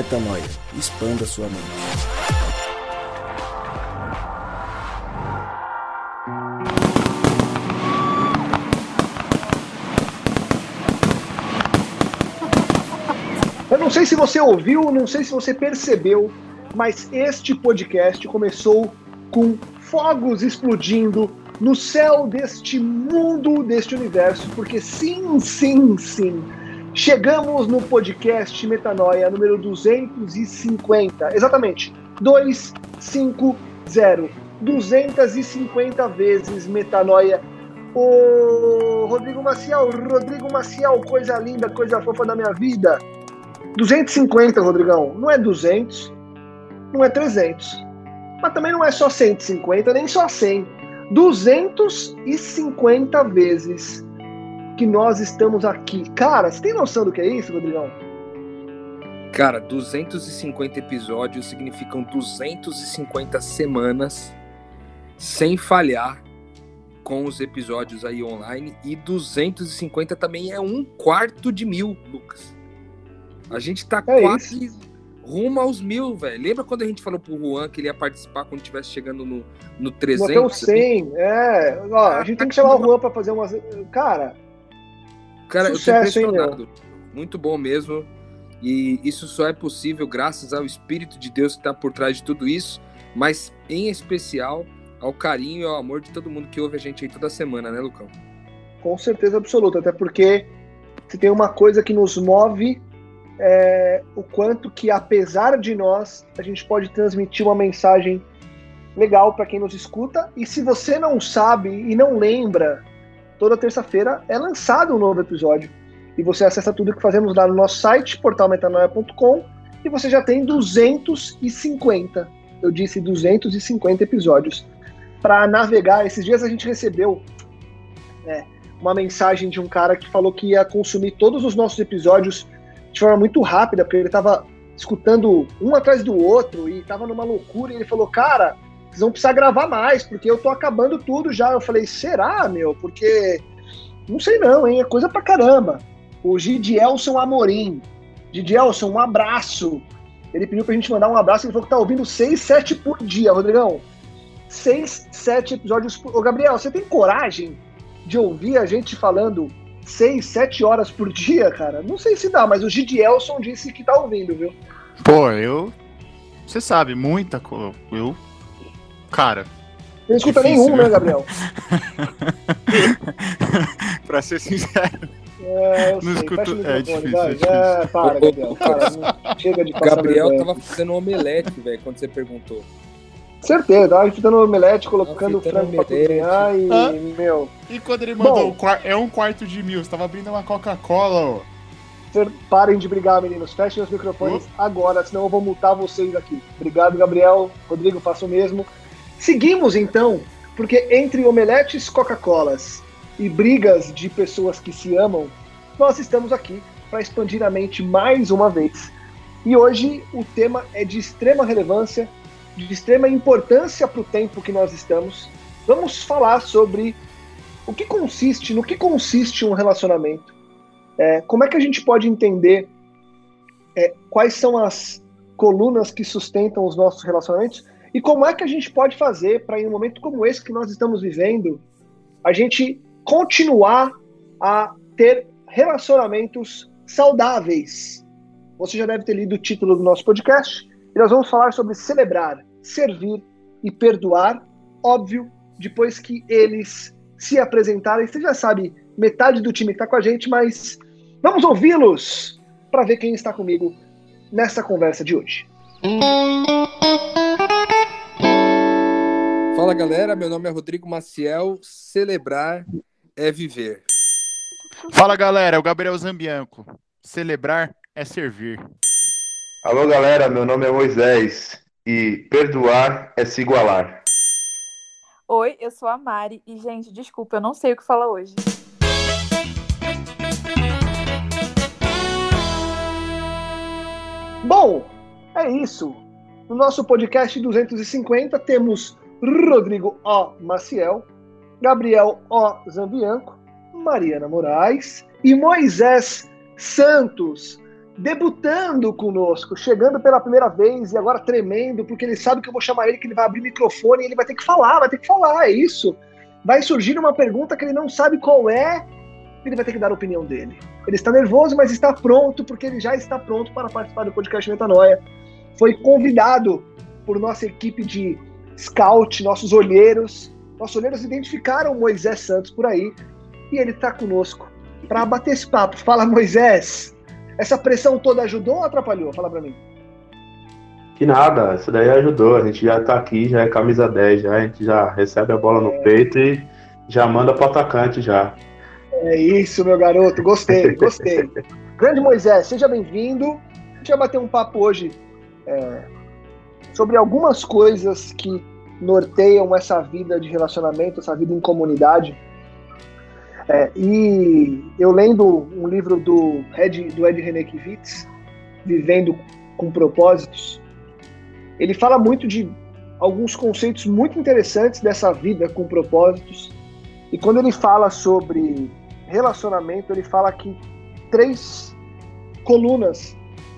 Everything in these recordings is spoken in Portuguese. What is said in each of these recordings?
Metanoia. Expanda sua mente. Eu não sei se você ouviu, não sei se você percebeu, mas este podcast começou com fogos explodindo no céu deste mundo, deste universo, porque sim, sim, sim, chegamos no podcast Metanoia número 250, exatamente, 250, 250 vezes Metanoia. Ô Rodrigo Maciel, Rodrigo Maciel, coisa linda, coisa fofa da minha vida. 250, Rodrigão, não é 200, não é 300, mas também não é só 150, nem só 100. 250 vezes que nós estamos aqui. Cara, você tem noção do que é isso, Rodrigão? Cara, 250 episódios significam 250 semanas sem falhar com os episódios aí online. E 250 também é um quarto de mil, Lucas. A gente tá é quase isso rumo aos mil, velho. Lembra quando a gente falou pro Juan que ele ia participar quando estivesse chegando no, no 300? Até o 100, é. Ó, a gente tem que chamar o Juan pra fazer umas... Cara, Cara, Sucesso, eu tô impressionado. Hein, Muito bom mesmo. E isso só é possível graças ao Espírito de Deus que está por trás de tudo isso, mas em especial ao carinho e ao amor de todo mundo que ouve a gente aí toda semana, né, Lucão? Com certeza absoluta, até porque se tem uma coisa que nos move é, o quanto que, apesar de nós, a gente pode transmitir uma mensagem legal para quem nos escuta. E se você não sabe e não lembra, toda terça-feira é lançado um novo episódio. E você acessa tudo que fazemos lá no nosso site, portalmetanoia.com, e você já tem 250, eu disse 250 episódios para navegar. Esses dias a gente recebeu é, uma mensagem de um cara que falou que ia consumir todos os nossos episódios de forma muito rápida, porque ele estava escutando um atrás do outro e estava numa loucura. E ele falou: Cara, vocês vão precisar gravar mais, porque eu tô acabando tudo já. Eu falei: Será, meu? Porque não sei não, hein? É coisa pra caramba. O Gidielson Amorim. Gidielson, um abraço. Ele pediu pra gente mandar um abraço. Ele falou que tá ouvindo 6, 7 por dia, Rodrigão. 6, 7 episódios por. Ô, Gabriel, você tem coragem de ouvir a gente falando seis, sete horas por dia, cara, não sei se dá, mas o Gidielson disse que tá ouvindo, viu? Pô, eu. Você sabe, muita coisa. Eu. Cara. Você não escuta difícil, nenhum, né, Gabriel? pra ser sincero. É, eu não sei. escuto. É difícil, é difícil. É, para, Gabriel. Para, chega de passar Gabriel tava fazendo um omelete, velho, quando você perguntou. Certeza, tava fritando omelete, colocando o frango pra cozinhar e, Hã? meu... E quando ele mandou, Bom, é um quarto de mil, você tava abrindo uma Coca-Cola, ó. Parem de brigar, meninos. Fechem os microfones agora, senão eu vou multar vocês aqui. Obrigado, Gabriel. Rodrigo, faço o mesmo. Seguimos, então, porque entre omeletes Coca-Colas e brigas de pessoas que se amam, nós estamos aqui para expandir a mente mais uma vez. E hoje o tema é de extrema relevância de extrema importância para o tempo que nós estamos. Vamos falar sobre o que consiste, no que consiste um relacionamento. É, como é que a gente pode entender é, quais são as colunas que sustentam os nossos relacionamentos e como é que a gente pode fazer para, em um momento como esse que nós estamos vivendo, a gente continuar a ter relacionamentos saudáveis. Você já deve ter lido o título do nosso podcast e nós vamos falar sobre celebrar, servir e perdoar. Óbvio, depois que eles se apresentarem, você já sabe metade do time que está com a gente, mas vamos ouvi-los para ver quem está comigo nessa conversa de hoje. Fala galera, meu nome é Rodrigo Maciel. Celebrar é viver. Fala galera, é o Gabriel Zambianco. Celebrar é servir. Alô galera, meu nome é Moisés e perdoar é se igualar. Oi, eu sou a Mari e, gente, desculpa, eu não sei o que falar hoje. Bom, é isso. No nosso podcast 250 temos Rodrigo O. Maciel, Gabriel O. Zambianco, Mariana Moraes e Moisés Santos debutando conosco, chegando pela primeira vez e agora tremendo, porque ele sabe que eu vou chamar ele, que ele vai abrir microfone e ele vai ter que falar, vai ter que falar, é isso. Vai surgir uma pergunta que ele não sabe qual é, ele vai ter que dar a opinião dele. Ele está nervoso, mas está pronto, porque ele já está pronto para participar do podcast Metanoia. Foi convidado por nossa equipe de scout, nossos olheiros. Nossos olheiros identificaram Moisés Santos por aí e ele está conosco para bater esse papo. Fala, Moisés, essa pressão toda ajudou ou atrapalhou? Fala para mim. Que nada, isso daí ajudou. A gente já tá aqui, já é camisa 10, já, a gente já recebe a bola no é... peito e já manda pro atacante já. É isso, meu garoto, gostei, gostei. Grande Moisés, seja bem-vindo. A gente vai bater um papo hoje é, sobre algumas coisas que norteiam essa vida de relacionamento, essa vida em comunidade. É, e eu lendo um livro do Ed, do Ed René Kivitz, Vivendo com Propósitos, ele fala muito de alguns conceitos muito interessantes dessa vida com propósitos. E quando ele fala sobre relacionamento, ele fala que três colunas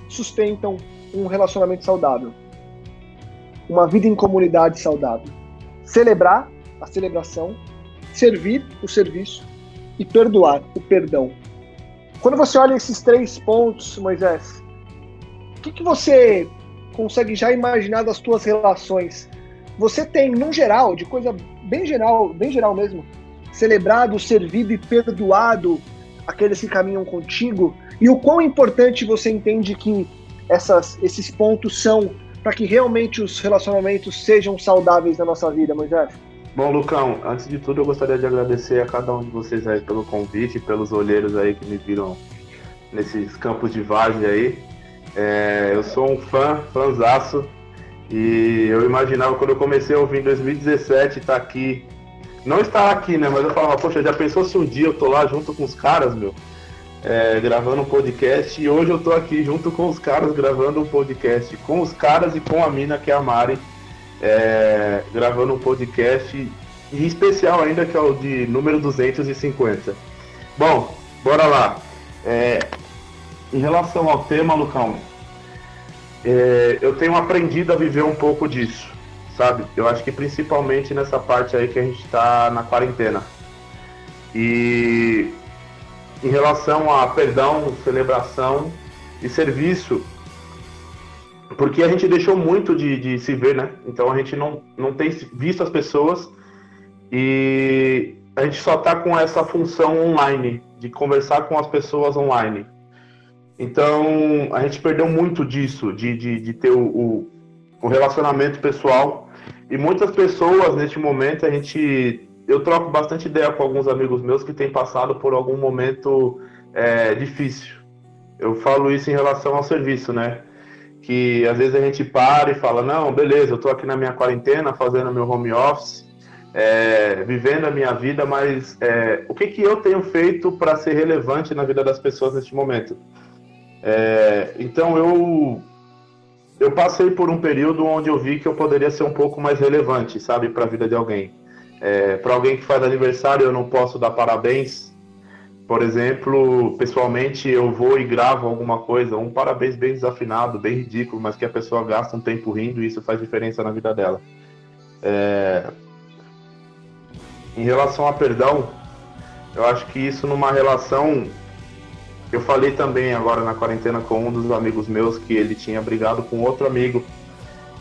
sustentam um relacionamento saudável. Uma vida em comunidade saudável. Celebrar, a celebração. Servir, o serviço e perdoar, o perdão. Quando você olha esses três pontos, Moisés, o que, que você consegue já imaginar das tuas relações? Você tem, num geral, de coisa bem geral, bem geral mesmo, celebrado, servido e perdoado aqueles que caminham contigo? E o quão importante você entende que essas, esses pontos são para que realmente os relacionamentos sejam saudáveis na nossa vida, Moisés? Bom, Lucão, antes de tudo eu gostaria de agradecer a cada um de vocês aí pelo convite, pelos olheiros aí que me viram nesses campos de várzea aí. É, eu sou um fã, fãzaço, e eu imaginava quando eu comecei a ouvir em 2017 estar tá aqui, não estar aqui, né, mas eu falava, poxa, já pensou se um dia eu tô lá junto com os caras, meu, é, gravando um podcast, e hoje eu tô aqui junto com os caras gravando um podcast, com os caras e com a mina que é a Mari, é, gravando um podcast em especial ainda, que é o de número 250. Bom, bora lá. É, em relação ao tema, Lucão, é, eu tenho aprendido a viver um pouco disso, sabe? Eu acho que principalmente nessa parte aí que a gente está na quarentena. E em relação a perdão, celebração e serviço, porque a gente deixou muito de, de, se ver, né? Então a gente não, não tem visto as pessoas e a gente só tá com essa função online, de conversar com as pessoas online. Então a gente perdeu muito disso, de, de, de ter o, o, o relacionamento pessoal. E muitas pessoas neste momento a gente. Eu troco bastante ideia com alguns amigos meus que têm passado por algum momento é, difícil. Eu falo isso em relação ao serviço, né? que às vezes a gente para e fala, não, beleza, eu estou aqui na minha quarentena fazendo meu home office, é, vivendo a minha vida, mas é, o que, que eu tenho feito para ser relevante na vida das pessoas neste momento? É, então eu eu passei por um período onde eu vi que eu poderia ser um pouco mais relevante, sabe, para a vida de alguém. É, para alguém que faz aniversário, eu não posso dar parabéns, por exemplo, pessoalmente eu vou e gravo alguma coisa, um parabéns bem desafinado, bem ridículo, mas que a pessoa gasta um tempo rindo e isso faz diferença na vida dela. É... Em relação a perdão, eu acho que isso numa relação. Eu falei também agora na quarentena com um dos amigos meus que ele tinha brigado com outro amigo.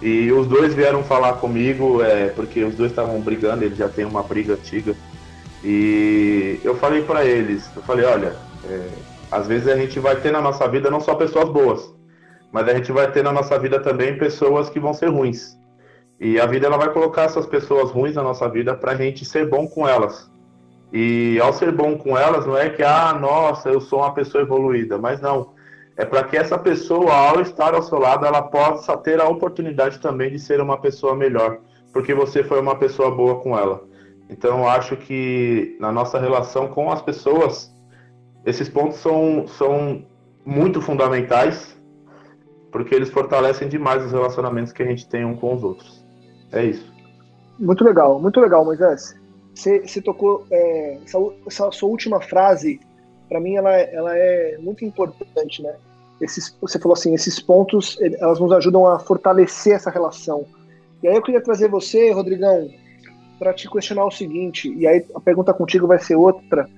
E os dois vieram falar comigo, é, porque os dois estavam brigando, ele já tem uma briga antiga. E eu falei para eles, eu falei, olha, é, às vezes a gente vai ter na nossa vida não só pessoas boas, mas a gente vai ter na nossa vida também pessoas que vão ser ruins. E a vida ela vai colocar essas pessoas ruins na nossa vida para a gente ser bom com elas. E ao ser bom com elas, não é que, ah, nossa, eu sou uma pessoa evoluída, mas não. É para que essa pessoa, ao estar ao seu lado, ela possa ter a oportunidade também de ser uma pessoa melhor, porque você foi uma pessoa boa com ela. Então, acho que na nossa relação com as pessoas, esses pontos são, são muito fundamentais, porque eles fortalecem demais os relacionamentos que a gente tem um com os outros. É isso. Muito legal, muito legal, Moisés. Você, você tocou é, essa, essa, sua última frase, para mim ela, ela é muito importante, né? Esses, você falou assim, esses pontos, elas nos ajudam a fortalecer essa relação. E aí eu queria trazer você, Rodrigão, para te questionar o seguinte, e aí a pergunta contigo vai ser outra.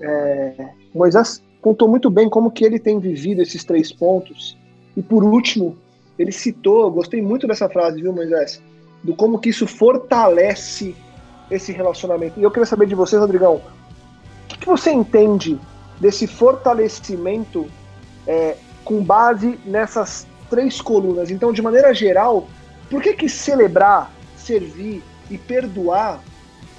É, Moisés contou muito bem como que ele tem vivido esses três pontos. E por último, ele citou, gostei muito dessa frase, viu, Moisés? Do como que isso fortalece esse relacionamento. E eu queria saber de você, Rodrigão, o que, que você entende desse fortalecimento é, com base nessas três colunas? Então, de maneira geral, por que que celebrar, servir e perdoar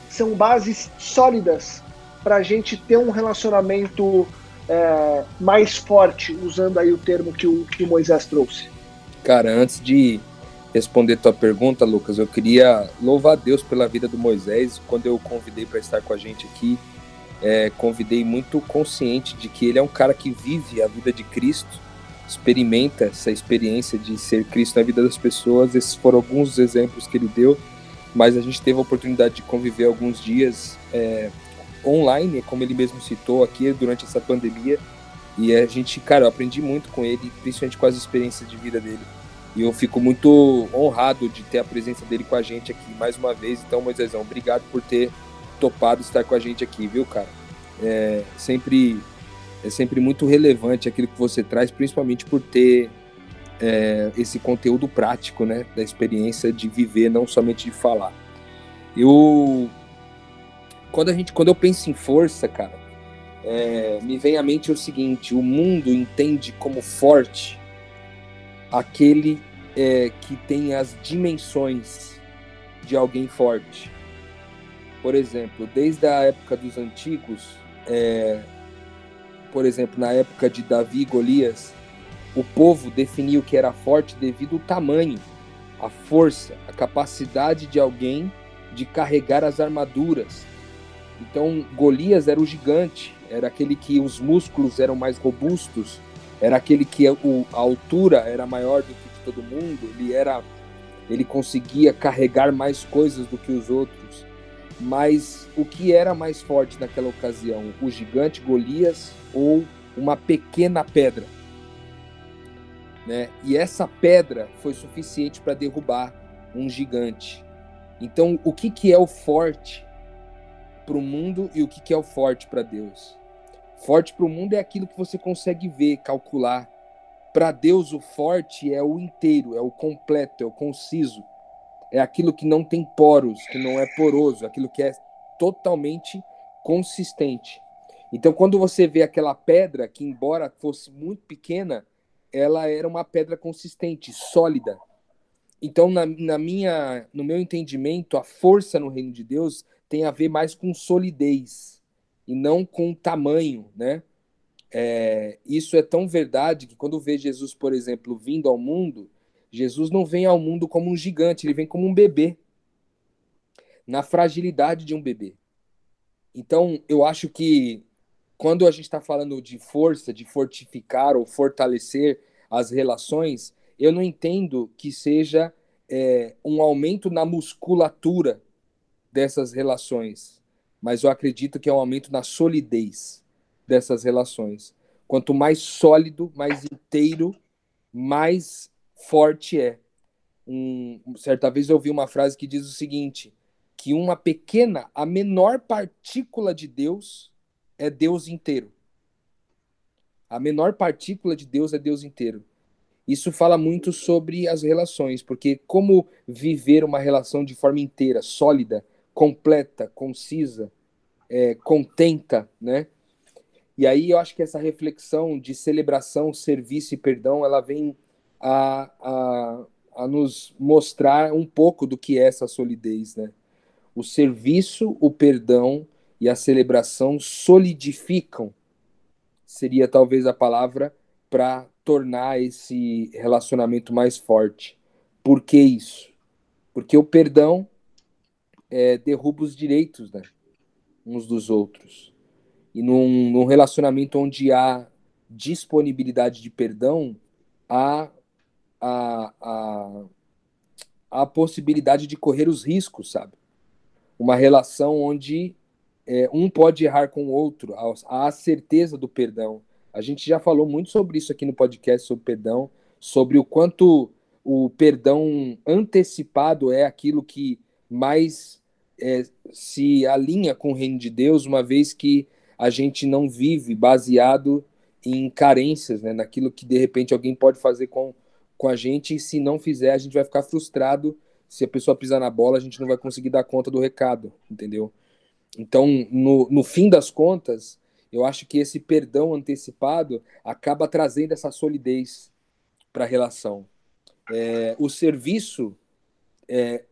são bases sólidas para a gente ter um relacionamento é, mais forte, usando aí o termo que o, que o Moisés trouxe? Cara, antes de responder tua pergunta, Lucas, eu queria louvar Deus pela vida do Moisés. Quando eu convidei para estar com a gente aqui, é, convidei muito consciente de que ele é um cara que vive a vida de Cristo experimenta essa experiência de ser Cristo na vida das pessoas. Esses foram alguns exemplos que ele deu, mas a gente teve a oportunidade de conviver alguns dias é, online, como ele mesmo citou aqui, durante essa pandemia. E a gente, cara, eu aprendi muito com ele, principalmente com as experiências de vida dele. E eu fico muito honrado de ter a presença dele com a gente aqui mais uma vez. Então, Moisésão, obrigado por ter topado estar com a gente aqui, viu, cara? É, sempre é sempre muito relevante aquilo que você traz, principalmente por ter é, esse conteúdo prático, né, da experiência de viver, não somente de falar. Eu, quando a gente, quando eu penso em força, cara, é, me vem à mente o seguinte: o mundo entende como forte aquele é, que tem as dimensões de alguém forte. Por exemplo, desde a época dos antigos, é, por exemplo, na época de Davi e Golias, o povo definia o que era forte devido ao tamanho, a força, a capacidade de alguém de carregar as armaduras. Então, Golias era o gigante, era aquele que os músculos eram mais robustos, era aquele que a altura era maior do que todo mundo, ele era ele conseguia carregar mais coisas do que os outros. Mas o que era mais forte naquela ocasião? O gigante Golias ou uma pequena pedra. Né? E essa pedra foi suficiente para derrubar um gigante. Então, o que, que é o forte para o mundo e o que, que é o forte para Deus? Forte para o mundo é aquilo que você consegue ver, calcular. Para Deus, o forte é o inteiro, é o completo, é o conciso. É aquilo que não tem poros, que não é poroso, aquilo que é totalmente consistente. Então, quando você vê aquela pedra, que embora fosse muito pequena, ela era uma pedra consistente, sólida. Então, na, na, minha, no meu entendimento, a força no reino de Deus tem a ver mais com solidez e não com tamanho, né? É, isso é tão verdade que quando vê Jesus, por exemplo, vindo ao mundo, Jesus não vem ao mundo como um gigante, ele vem como um bebê, na fragilidade de um bebê. Então, eu acho que quando a gente está falando de força, de fortificar ou fortalecer as relações, eu não entendo que seja é, um aumento na musculatura dessas relações, mas eu acredito que é um aumento na solidez dessas relações. Quanto mais sólido, mais inteiro, mais forte é. Um, certa vez eu ouvi uma frase que diz o seguinte: que uma pequena, a menor partícula de Deus é Deus inteiro. A menor partícula de Deus é Deus inteiro. Isso fala muito sobre as relações, porque como viver uma relação de forma inteira, sólida, completa, concisa, é, contenta, né? E aí eu acho que essa reflexão de celebração, serviço e perdão, ela vem a, a, a nos mostrar um pouco do que é essa solidez, né? O serviço, o perdão e a celebração solidificam, seria talvez a palavra para tornar esse relacionamento mais forte. Por que isso? Porque o perdão é, derruba os direitos né, uns dos outros. E num, num relacionamento onde há disponibilidade de perdão, há a, a, a possibilidade de correr os riscos, sabe? Uma relação onde é, um pode errar com o outro, há a certeza do perdão, A gente já falou muito sobre isso aqui no podcast sobre perdão, sobre o quanto o perdão antecipado é aquilo que mais é, se alinha com o reino de Deus, uma vez que a gente não vive baseado em carências, né, naquilo que de repente alguém pode fazer com, com a gente, e se não fizer, a gente vai ficar frustrado. Se a pessoa pisar na bola, a gente não vai conseguir dar conta do recado, entendeu? Então, no, no fim das contas, eu acho que esse perdão antecipado acaba trazendo essa solidez para a relação. É, o serviço, é,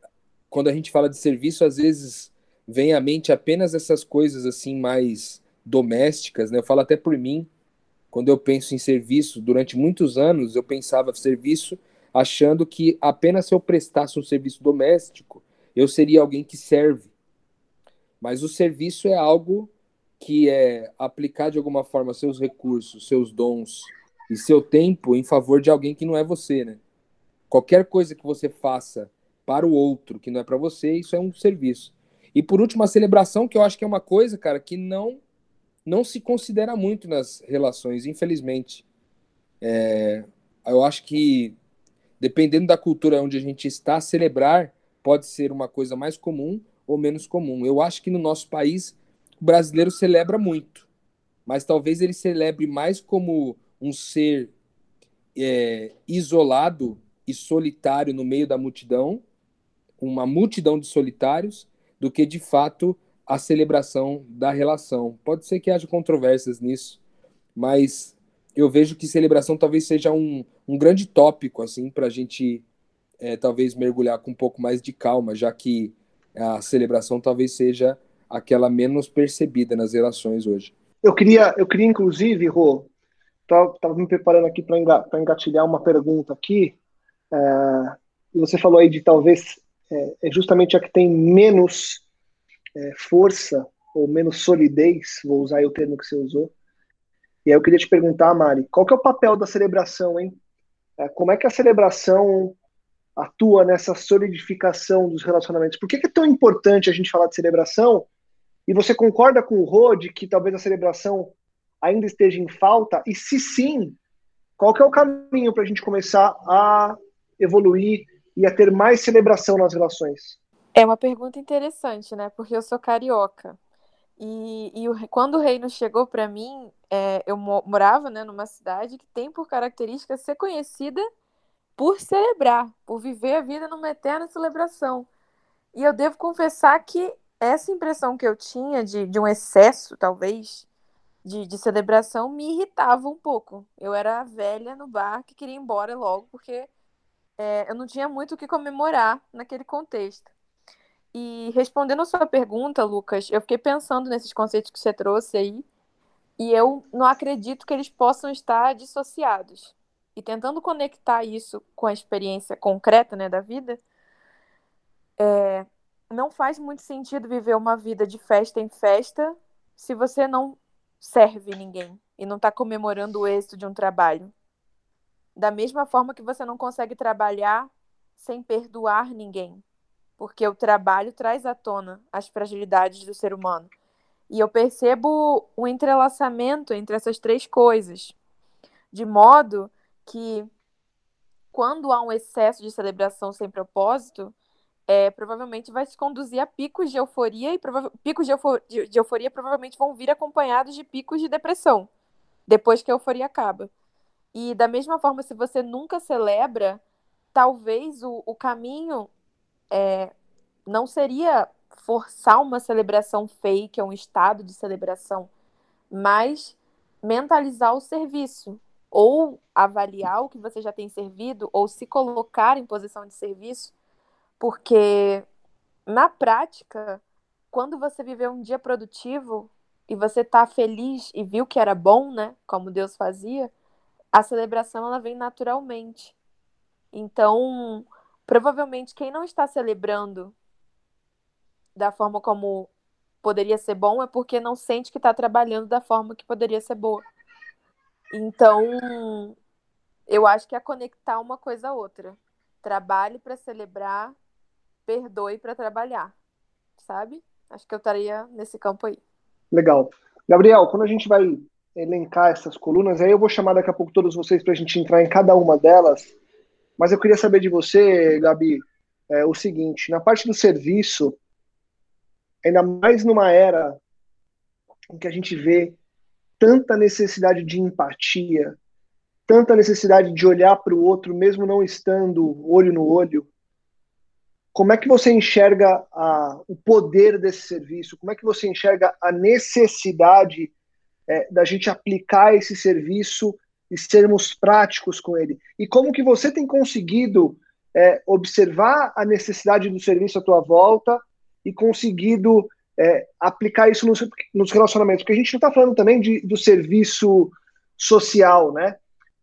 quando a gente fala de serviço, às vezes vem à mente apenas essas coisas assim mais domésticas, né? Eu falo até por mim, quando eu penso em serviço, durante muitos anos eu pensava serviço achando que apenas se eu prestasse um serviço doméstico, eu seria alguém que serve. Mas o serviço é algo que é aplicar de alguma forma seus recursos, seus dons e seu tempo em favor de alguém que não é você, né? Qualquer coisa que você faça para o outro que não é para você, isso é um serviço. E por último, a celebração, que eu acho que é uma coisa, cara, que não não se considera muito nas relações, infelizmente. É, eu acho que dependendo da cultura onde a gente está, celebrar pode ser uma coisa mais comum ou menos comum. Eu acho que no nosso país o brasileiro celebra muito, mas talvez ele celebre mais como um ser é, isolado e solitário no meio da multidão, uma multidão de solitários, do que de fato a celebração da relação. Pode ser que haja controvérsias nisso, mas eu vejo que celebração talvez seja um, um grande tópico assim para a gente é, talvez mergulhar com um pouco mais de calma, já que a celebração talvez seja aquela menos percebida nas relações hoje. Eu queria, eu queria inclusive, Rô, estava me preparando aqui para engatilhar uma pergunta aqui, é, e você falou aí de talvez é, é justamente a que tem menos é, força ou menos solidez, vou usar o termo que você usou. E aí eu queria te perguntar, Mari, qual que é o papel da celebração, hein? É, como é que a celebração atua nessa solidificação dos relacionamentos? Por que, que, é tão importante a gente falar de celebração? E você concorda com o Rod que talvez a celebração ainda esteja em falta? E se sim, qual que é o caminho para a gente começar a evoluir e a ter mais celebração nas relações? É uma pergunta interessante, né? Porque eu sou carioca. E, e o, quando o reino chegou para mim, é, eu morava né, numa cidade que tem por característica ser conhecida por celebrar, por viver a vida numa eterna celebração. E eu devo confessar que essa impressão que eu tinha de, de um excesso, talvez, de, de celebração, me irritava um pouco. Eu era velha no bar que queria ir embora logo, porque é, eu não tinha muito o que comemorar naquele contexto. E respondendo a sua pergunta, Lucas, eu fiquei pensando nesses conceitos que você trouxe aí, e eu não acredito que eles possam estar dissociados. E tentando conectar isso com a experiência concreta né, da vida, é, não faz muito sentido viver uma vida de festa em festa se você não serve ninguém e não está comemorando o êxito de um trabalho. Da mesma forma que você não consegue trabalhar sem perdoar ninguém, porque o trabalho traz à tona as fragilidades do ser humano. E eu percebo o entrelaçamento entre essas três coisas, de modo que quando há um excesso de celebração sem propósito, é, provavelmente vai se conduzir a picos de euforia e picos de, eufor de, de euforia provavelmente vão vir acompanhados de picos de depressão depois que a euforia acaba. E da mesma forma, se você nunca celebra, talvez o, o caminho é, não seria forçar uma celebração fake, um estado de celebração, mas mentalizar o serviço, ou avaliar o que você já tem servido, ou se colocar em posição de serviço, porque na prática, quando você viveu um dia produtivo e você está feliz e viu que era bom, né, como Deus fazia, a celebração ela vem naturalmente. Então, provavelmente quem não está celebrando da forma como poderia ser bom é porque não sente que está trabalhando da forma que poderia ser boa. Então, eu acho que é conectar uma coisa a outra. Trabalhe para celebrar, perdoe para trabalhar, sabe? Acho que eu estaria nesse campo aí. Legal. Gabriel, quando a gente vai elencar essas colunas, aí eu vou chamar daqui a pouco todos vocês para a gente entrar em cada uma delas. Mas eu queria saber de você, Gabi, é, o seguinte: na parte do serviço, ainda mais numa era em que a gente vê tanta necessidade de empatia, tanta necessidade de olhar para o outro, mesmo não estando olho no olho. Como é que você enxerga a, o poder desse serviço? Como é que você enxerga a necessidade é, da gente aplicar esse serviço e sermos práticos com ele? E como que você tem conseguido é, observar a necessidade do serviço à tua volta e conseguido é, aplicar isso nos, nos, relacionamentos? Porque a gente não está falando também de, do serviço social, né?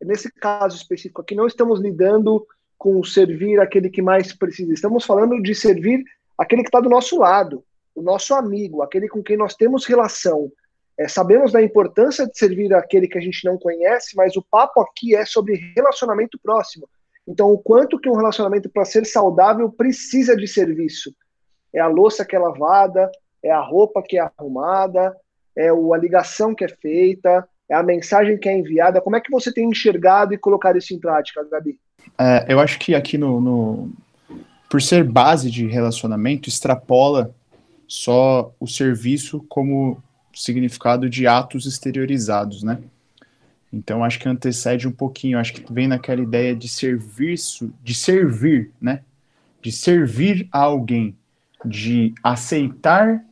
Nesse caso específico aqui, não estamos lidando com servir aquele que mais precisa. Estamos falando de servir aquele que está do nosso lado, o nosso amigo, aquele com quem nós temos relação. É, sabemos da importância de servir aquele que a gente não conhece, mas o papo aqui é sobre relacionamento próximo. Então, o quanto que um relacionamento, para ser saudável, precisa de serviço. É a louça que é lavada, é a roupa que é arrumada, é a ligação que é feita, é a mensagem que é enviada. Como é que você tem enxergado e colocado isso em prática, Gabi? É, eu acho que aqui no, no, por ser base de relacionamento, extrapola só o serviço como significado de atos exteriorizados, né? Então acho que antecede um pouquinho, acho que vem naquela ideia de serviço, de servir, né? De servir a alguém, de aceitar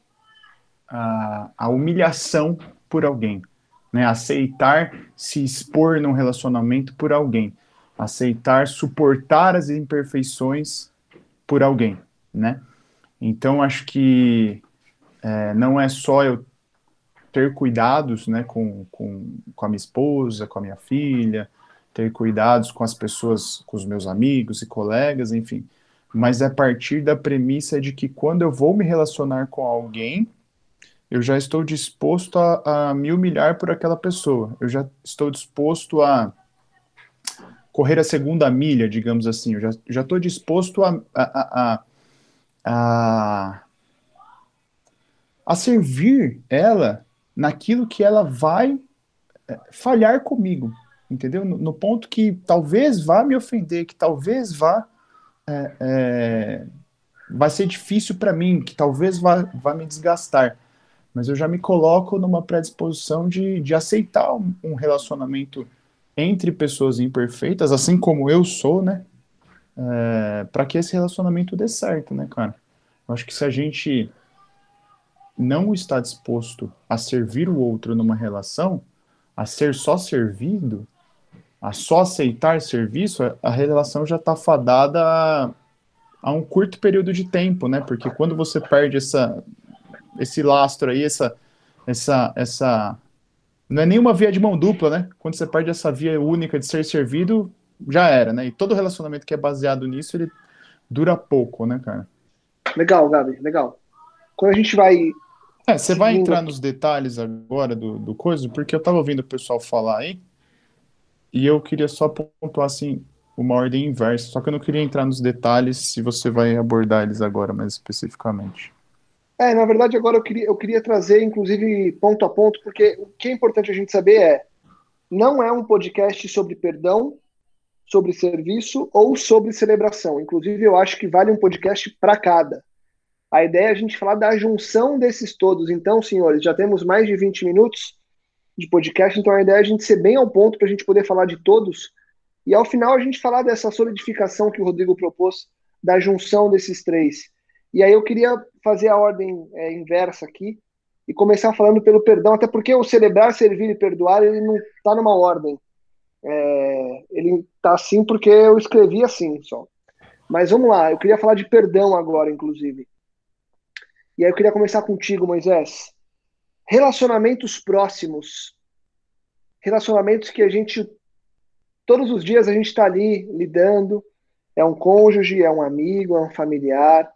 a, a humilhação por alguém, né? Aceitar se expor num relacionamento por alguém aceitar suportar as imperfeições por alguém, né? Então acho que é, não é só eu ter cuidados, né, com, com, com a minha esposa, com a minha filha, ter cuidados com as pessoas, com os meus amigos e colegas, enfim, mas é a partir da premissa de que quando eu vou me relacionar com alguém, eu já estou disposto a, a me humilhar por aquela pessoa, eu já estou disposto a correr a segunda milha, digamos assim. Eu já estou disposto a, a, a, a, a servir ela naquilo que ela vai é, falhar comigo, entendeu? No, no ponto que talvez vá me ofender, que talvez vá é, é, vai ser difícil para mim, que talvez vá, vá me desgastar. Mas eu já me coloco numa predisposição de, de aceitar um, um relacionamento entre pessoas imperfeitas, assim como eu sou, né? É, para que esse relacionamento dê certo, né, cara? Eu acho que se a gente não está disposto a servir o outro numa relação, a ser só servido, a só aceitar serviço, a relação já está fadada a, a, um curto período de tempo, né? Porque quando você perde essa, esse lastro aí, essa, essa, essa não é nenhuma via de mão dupla, né? Quando você perde essa via única de ser servido, já era, né? E todo relacionamento que é baseado nisso, ele dura pouco, né, cara? Legal, Gabi, legal. Quando a gente vai. É, você vai entrar nos detalhes agora do, do coisa, porque eu tava ouvindo o pessoal falar aí, e eu queria só pontuar, assim, uma ordem inversa, só que eu não queria entrar nos detalhes se você vai abordar eles agora mais especificamente. É, na verdade, agora eu queria, eu queria trazer, inclusive, ponto a ponto, porque o que é importante a gente saber é: não é um podcast sobre perdão, sobre serviço ou sobre celebração. Inclusive, eu acho que vale um podcast para cada. A ideia é a gente falar da junção desses todos. Então, senhores, já temos mais de 20 minutos de podcast, então a ideia é a gente ser bem ao ponto para a gente poder falar de todos. E ao final a gente falar dessa solidificação que o Rodrigo propôs, da junção desses três. E aí eu queria fazer a ordem é, inversa aqui e começar falando pelo perdão, até porque o celebrar, servir e perdoar, ele não está numa ordem. É, ele está assim porque eu escrevi assim só. Mas vamos lá, eu queria falar de perdão agora, inclusive. E aí eu queria começar contigo, Moisés. Relacionamentos próximos. Relacionamentos que a gente, todos os dias a gente está ali lidando. É um cônjuge, é um amigo, é um familiar.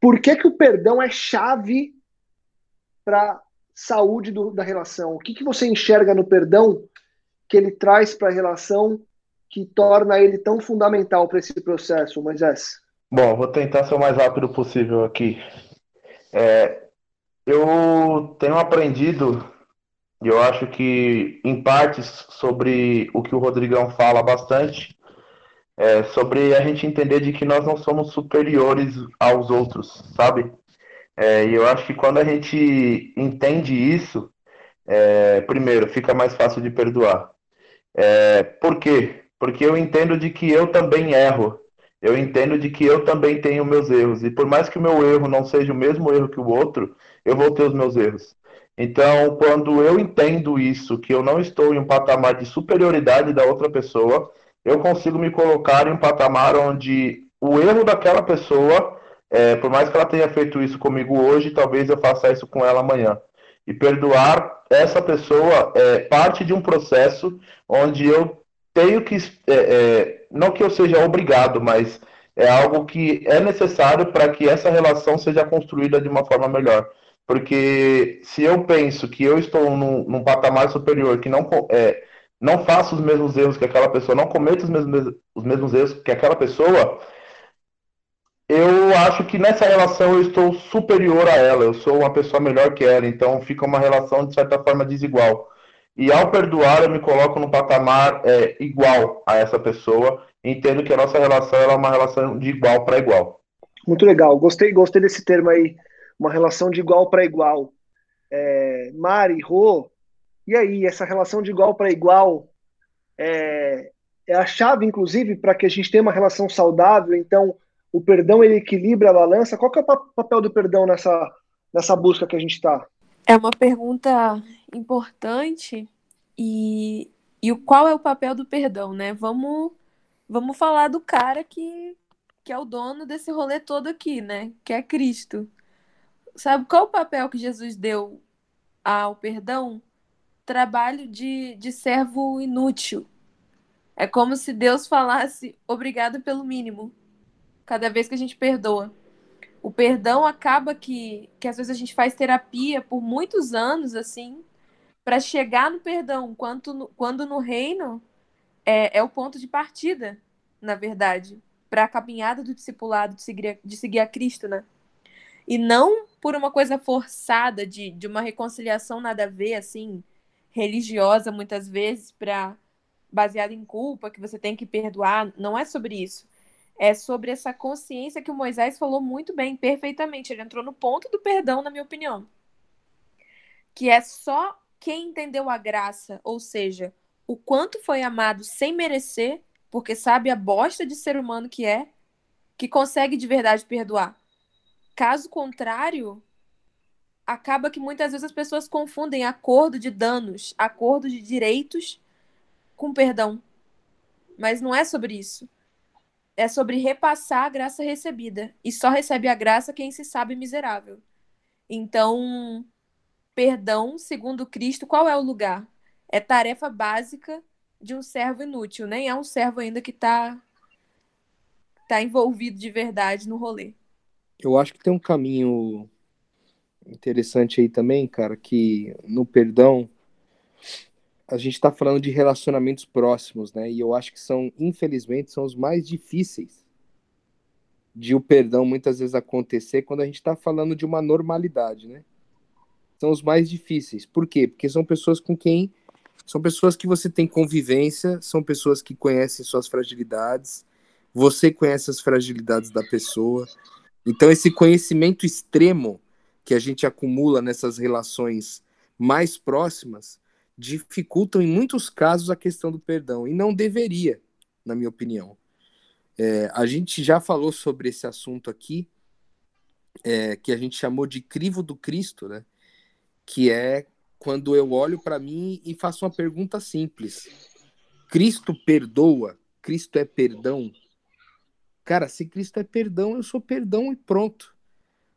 Por que, que o perdão é chave para saúde do, da relação? O que, que você enxerga no perdão que ele traz para a relação que torna ele tão fundamental para esse processo, Moisés? Bom, vou tentar ser o mais rápido possível aqui. É, eu tenho aprendido E eu acho que, em partes, sobre o que o Rodrigão fala bastante, é sobre a gente entender de que nós não somos superiores aos outros, sabe? É, e eu acho que quando a gente entende isso, é, primeiro, fica mais fácil de perdoar. É, por quê? Porque eu entendo de que eu também erro. Eu entendo de que eu também tenho meus erros. E por mais que o meu erro não seja o mesmo erro que o outro, eu vou ter os meus erros. Então, quando eu entendo isso, que eu não estou em um patamar de superioridade da outra pessoa, eu consigo me colocar em um patamar onde o erro daquela pessoa, é, por mais que ela tenha feito isso comigo hoje, talvez eu faça isso com ela amanhã. E perdoar essa pessoa é parte de um processo onde eu tenho que. É, é, não que eu seja obrigado, mas é algo que é necessário para que essa relação seja construída de uma forma melhor. Porque se eu penso que eu estou num, num patamar superior, que não, é, não faço os mesmos erros que aquela pessoa, não cometo os mesmos, os mesmos erros que aquela pessoa, eu acho que nessa relação eu estou superior a ela, eu sou uma pessoa melhor que ela, então fica uma relação de certa forma desigual. E ao perdoar, eu me coloco no patamar é, igual a essa pessoa, entendo que a nossa relação é uma relação de igual para igual. Muito legal, gostei, gostei desse termo aí uma relação de igual para igual. É, Mari, Rô, e aí, essa relação de igual para igual é, é, a chave, inclusive, para que a gente tenha uma relação saudável. Então, o perdão ele equilibra a balança. Qual que é o papel do perdão nessa, nessa busca que a gente está? É uma pergunta importante e, e o qual é o papel do perdão, né? Vamos, vamos falar do cara que, que é o dono desse rolê todo aqui, né? Que é Cristo. Sabe qual o papel que Jesus deu ao perdão? Trabalho de, de servo inútil. É como se Deus falasse obrigado pelo mínimo, cada vez que a gente perdoa. O perdão acaba que, que às vezes a gente faz terapia por muitos anos, assim, para chegar no perdão, quando no, quando no reino é, é o ponto de partida, na verdade, para a caminhada do discipulado, de seguir, de seguir a Cristo, né? E não por uma coisa forçada de, de uma reconciliação nada a ver, assim, religiosa, muitas vezes, para baseada em culpa, que você tem que perdoar. Não é sobre isso. É sobre essa consciência que o Moisés falou muito bem, perfeitamente. Ele entrou no ponto do perdão, na minha opinião. Que é só quem entendeu a graça, ou seja, o quanto foi amado sem merecer, porque sabe a bosta de ser humano que é, que consegue de verdade perdoar. Caso contrário, acaba que muitas vezes as pessoas confundem acordo de danos, acordo de direitos com perdão. Mas não é sobre isso. É sobre repassar a graça recebida. E só recebe a graça quem se sabe miserável. Então, perdão, segundo Cristo, qual é o lugar? É tarefa básica de um servo inútil. Nem é um servo ainda que está tá envolvido de verdade no rolê. Eu acho que tem um caminho interessante aí também, cara, que no perdão a gente está falando de relacionamentos próximos, né? E eu acho que são, infelizmente, são os mais difíceis de o perdão muitas vezes acontecer quando a gente está falando de uma normalidade, né? São os mais difíceis. Por quê? Porque são pessoas com quem são pessoas que você tem convivência, são pessoas que conhecem suas fragilidades, você conhece as fragilidades da pessoa, então, esse conhecimento extremo que a gente acumula nessas relações mais próximas dificultam, em muitos casos, a questão do perdão. E não deveria, na minha opinião. É, a gente já falou sobre esse assunto aqui, é, que a gente chamou de crivo do Cristo, né? Que é quando eu olho para mim e faço uma pergunta simples: Cristo perdoa? Cristo é perdão? Cara, se Cristo é perdão, eu sou perdão e pronto.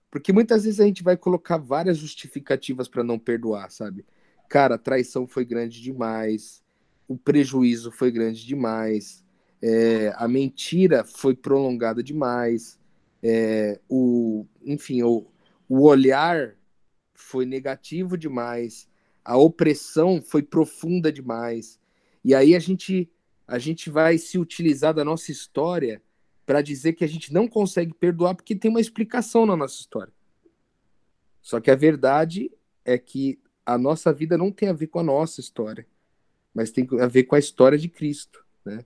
Porque muitas vezes a gente vai colocar várias justificativas para não perdoar, sabe? Cara, a traição foi grande demais, o prejuízo foi grande demais, é, a mentira foi prolongada demais, é, o, enfim, o, o olhar foi negativo demais, a opressão foi profunda demais. E aí a gente a gente vai se utilizar da nossa história para dizer que a gente não consegue perdoar porque tem uma explicação na nossa história. Só que a verdade é que a nossa vida não tem a ver com a nossa história, mas tem a ver com a história de Cristo, né?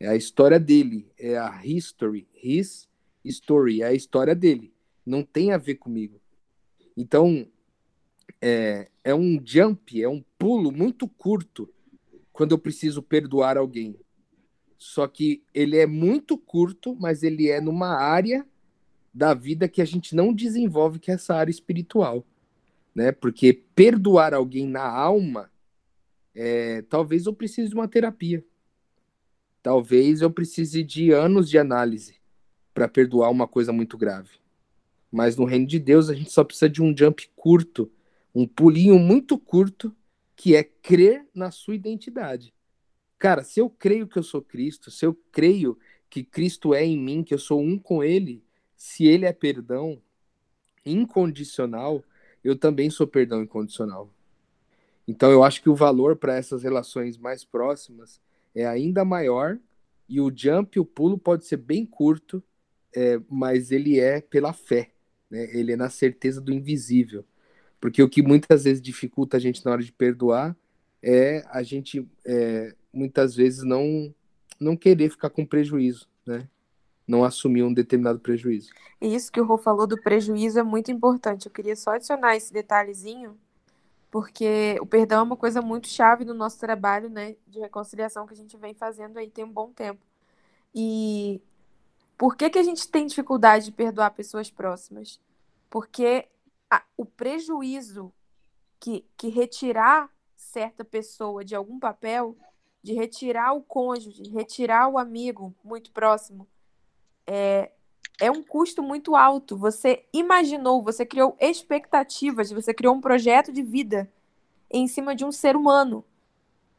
É a história dele, é a history, his story, é a história dele, não tem a ver comigo. Então, é, é um jump, é um pulo muito curto quando eu preciso perdoar alguém. Só que ele é muito curto, mas ele é numa área da vida que a gente não desenvolve, que é essa área espiritual. Né? Porque perdoar alguém na alma, é, talvez eu precise de uma terapia. Talvez eu precise de anos de análise para perdoar uma coisa muito grave. Mas no reino de Deus a gente só precisa de um jump curto, um pulinho muito curto, que é crer na sua identidade. Cara, se eu creio que eu sou Cristo, se eu creio que Cristo é em mim, que eu sou um com Ele, se Ele é perdão incondicional, eu também sou perdão incondicional. Então eu acho que o valor para essas relações mais próximas é ainda maior e o jump, o pulo pode ser bem curto, é, mas ele é pela fé, né? ele é na certeza do invisível. Porque o que muitas vezes dificulta a gente na hora de perdoar é a gente é, muitas vezes não não querer ficar com prejuízo, né? Não assumir um determinado prejuízo. Isso que o Rô falou do prejuízo é muito importante. Eu queria só adicionar esse detalhezinho, porque o perdão é uma coisa muito chave no nosso trabalho, né, de reconciliação que a gente vem fazendo aí tem um bom tempo. E por que que a gente tem dificuldade de perdoar pessoas próximas? Porque a, o prejuízo que, que retirar certa pessoa de algum papel, de retirar o cônjuge, retirar o amigo muito próximo, é, é um custo muito alto. Você imaginou, você criou expectativas, você criou um projeto de vida em cima de um ser humano.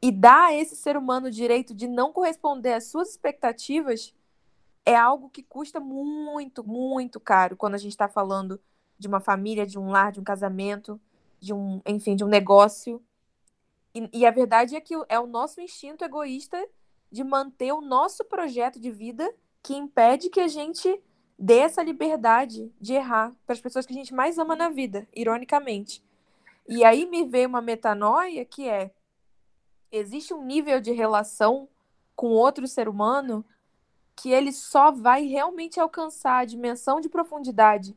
E dar a esse ser humano o direito de não corresponder às suas expectativas é algo que custa muito, muito caro quando a gente está falando de uma família, de um lar, de um casamento, de um, enfim, de um negócio. E, e a verdade é que é o nosso instinto egoísta de manter o nosso projeto de vida que impede que a gente dê essa liberdade de errar para as pessoas que a gente mais ama na vida, ironicamente. E aí me veio uma metanoia que é: existe um nível de relação com outro ser humano que ele só vai realmente alcançar a dimensão de profundidade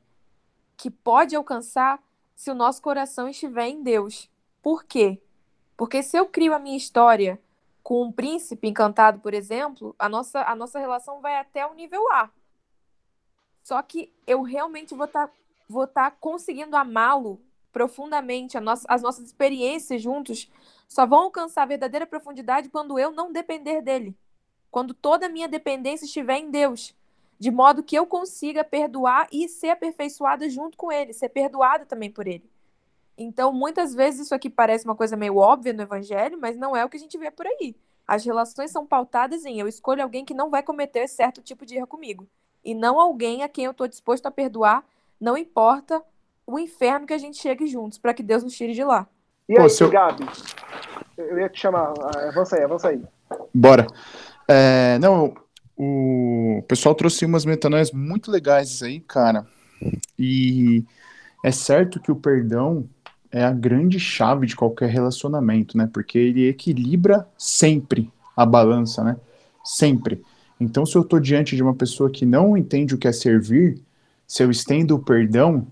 que pode alcançar se o nosso coração estiver em Deus. Por quê? Porque se eu crio a minha história com um príncipe encantado, por exemplo, a nossa, a nossa relação vai até o nível A. Só que eu realmente vou estar tá, vou tá conseguindo amá-lo profundamente. Nossa, as nossas experiências juntos só vão alcançar a verdadeira profundidade quando eu não depender dele. Quando toda a minha dependência estiver em Deus de modo que eu consiga perdoar e ser aperfeiçoada junto com ele, ser perdoada também por ele. Então, muitas vezes isso aqui parece uma coisa meio óbvia no evangelho, mas não é o que a gente vê por aí. As relações são pautadas em eu escolho alguém que não vai cometer certo tipo de erro comigo, e não alguém a quem eu estou disposto a perdoar, não importa o inferno que a gente chegue juntos, para que Deus nos tire de lá. E aí, seu... Gabi? Eu ia te chamar. Avança aí, avança aí. Bora. É, não, o pessoal trouxe umas metanoias muito legais aí, cara. E é certo que o perdão é a grande chave de qualquer relacionamento, né? Porque ele equilibra sempre a balança, né? Sempre. Então, se eu estou diante de uma pessoa que não entende o que é servir, se eu estendo o perdão,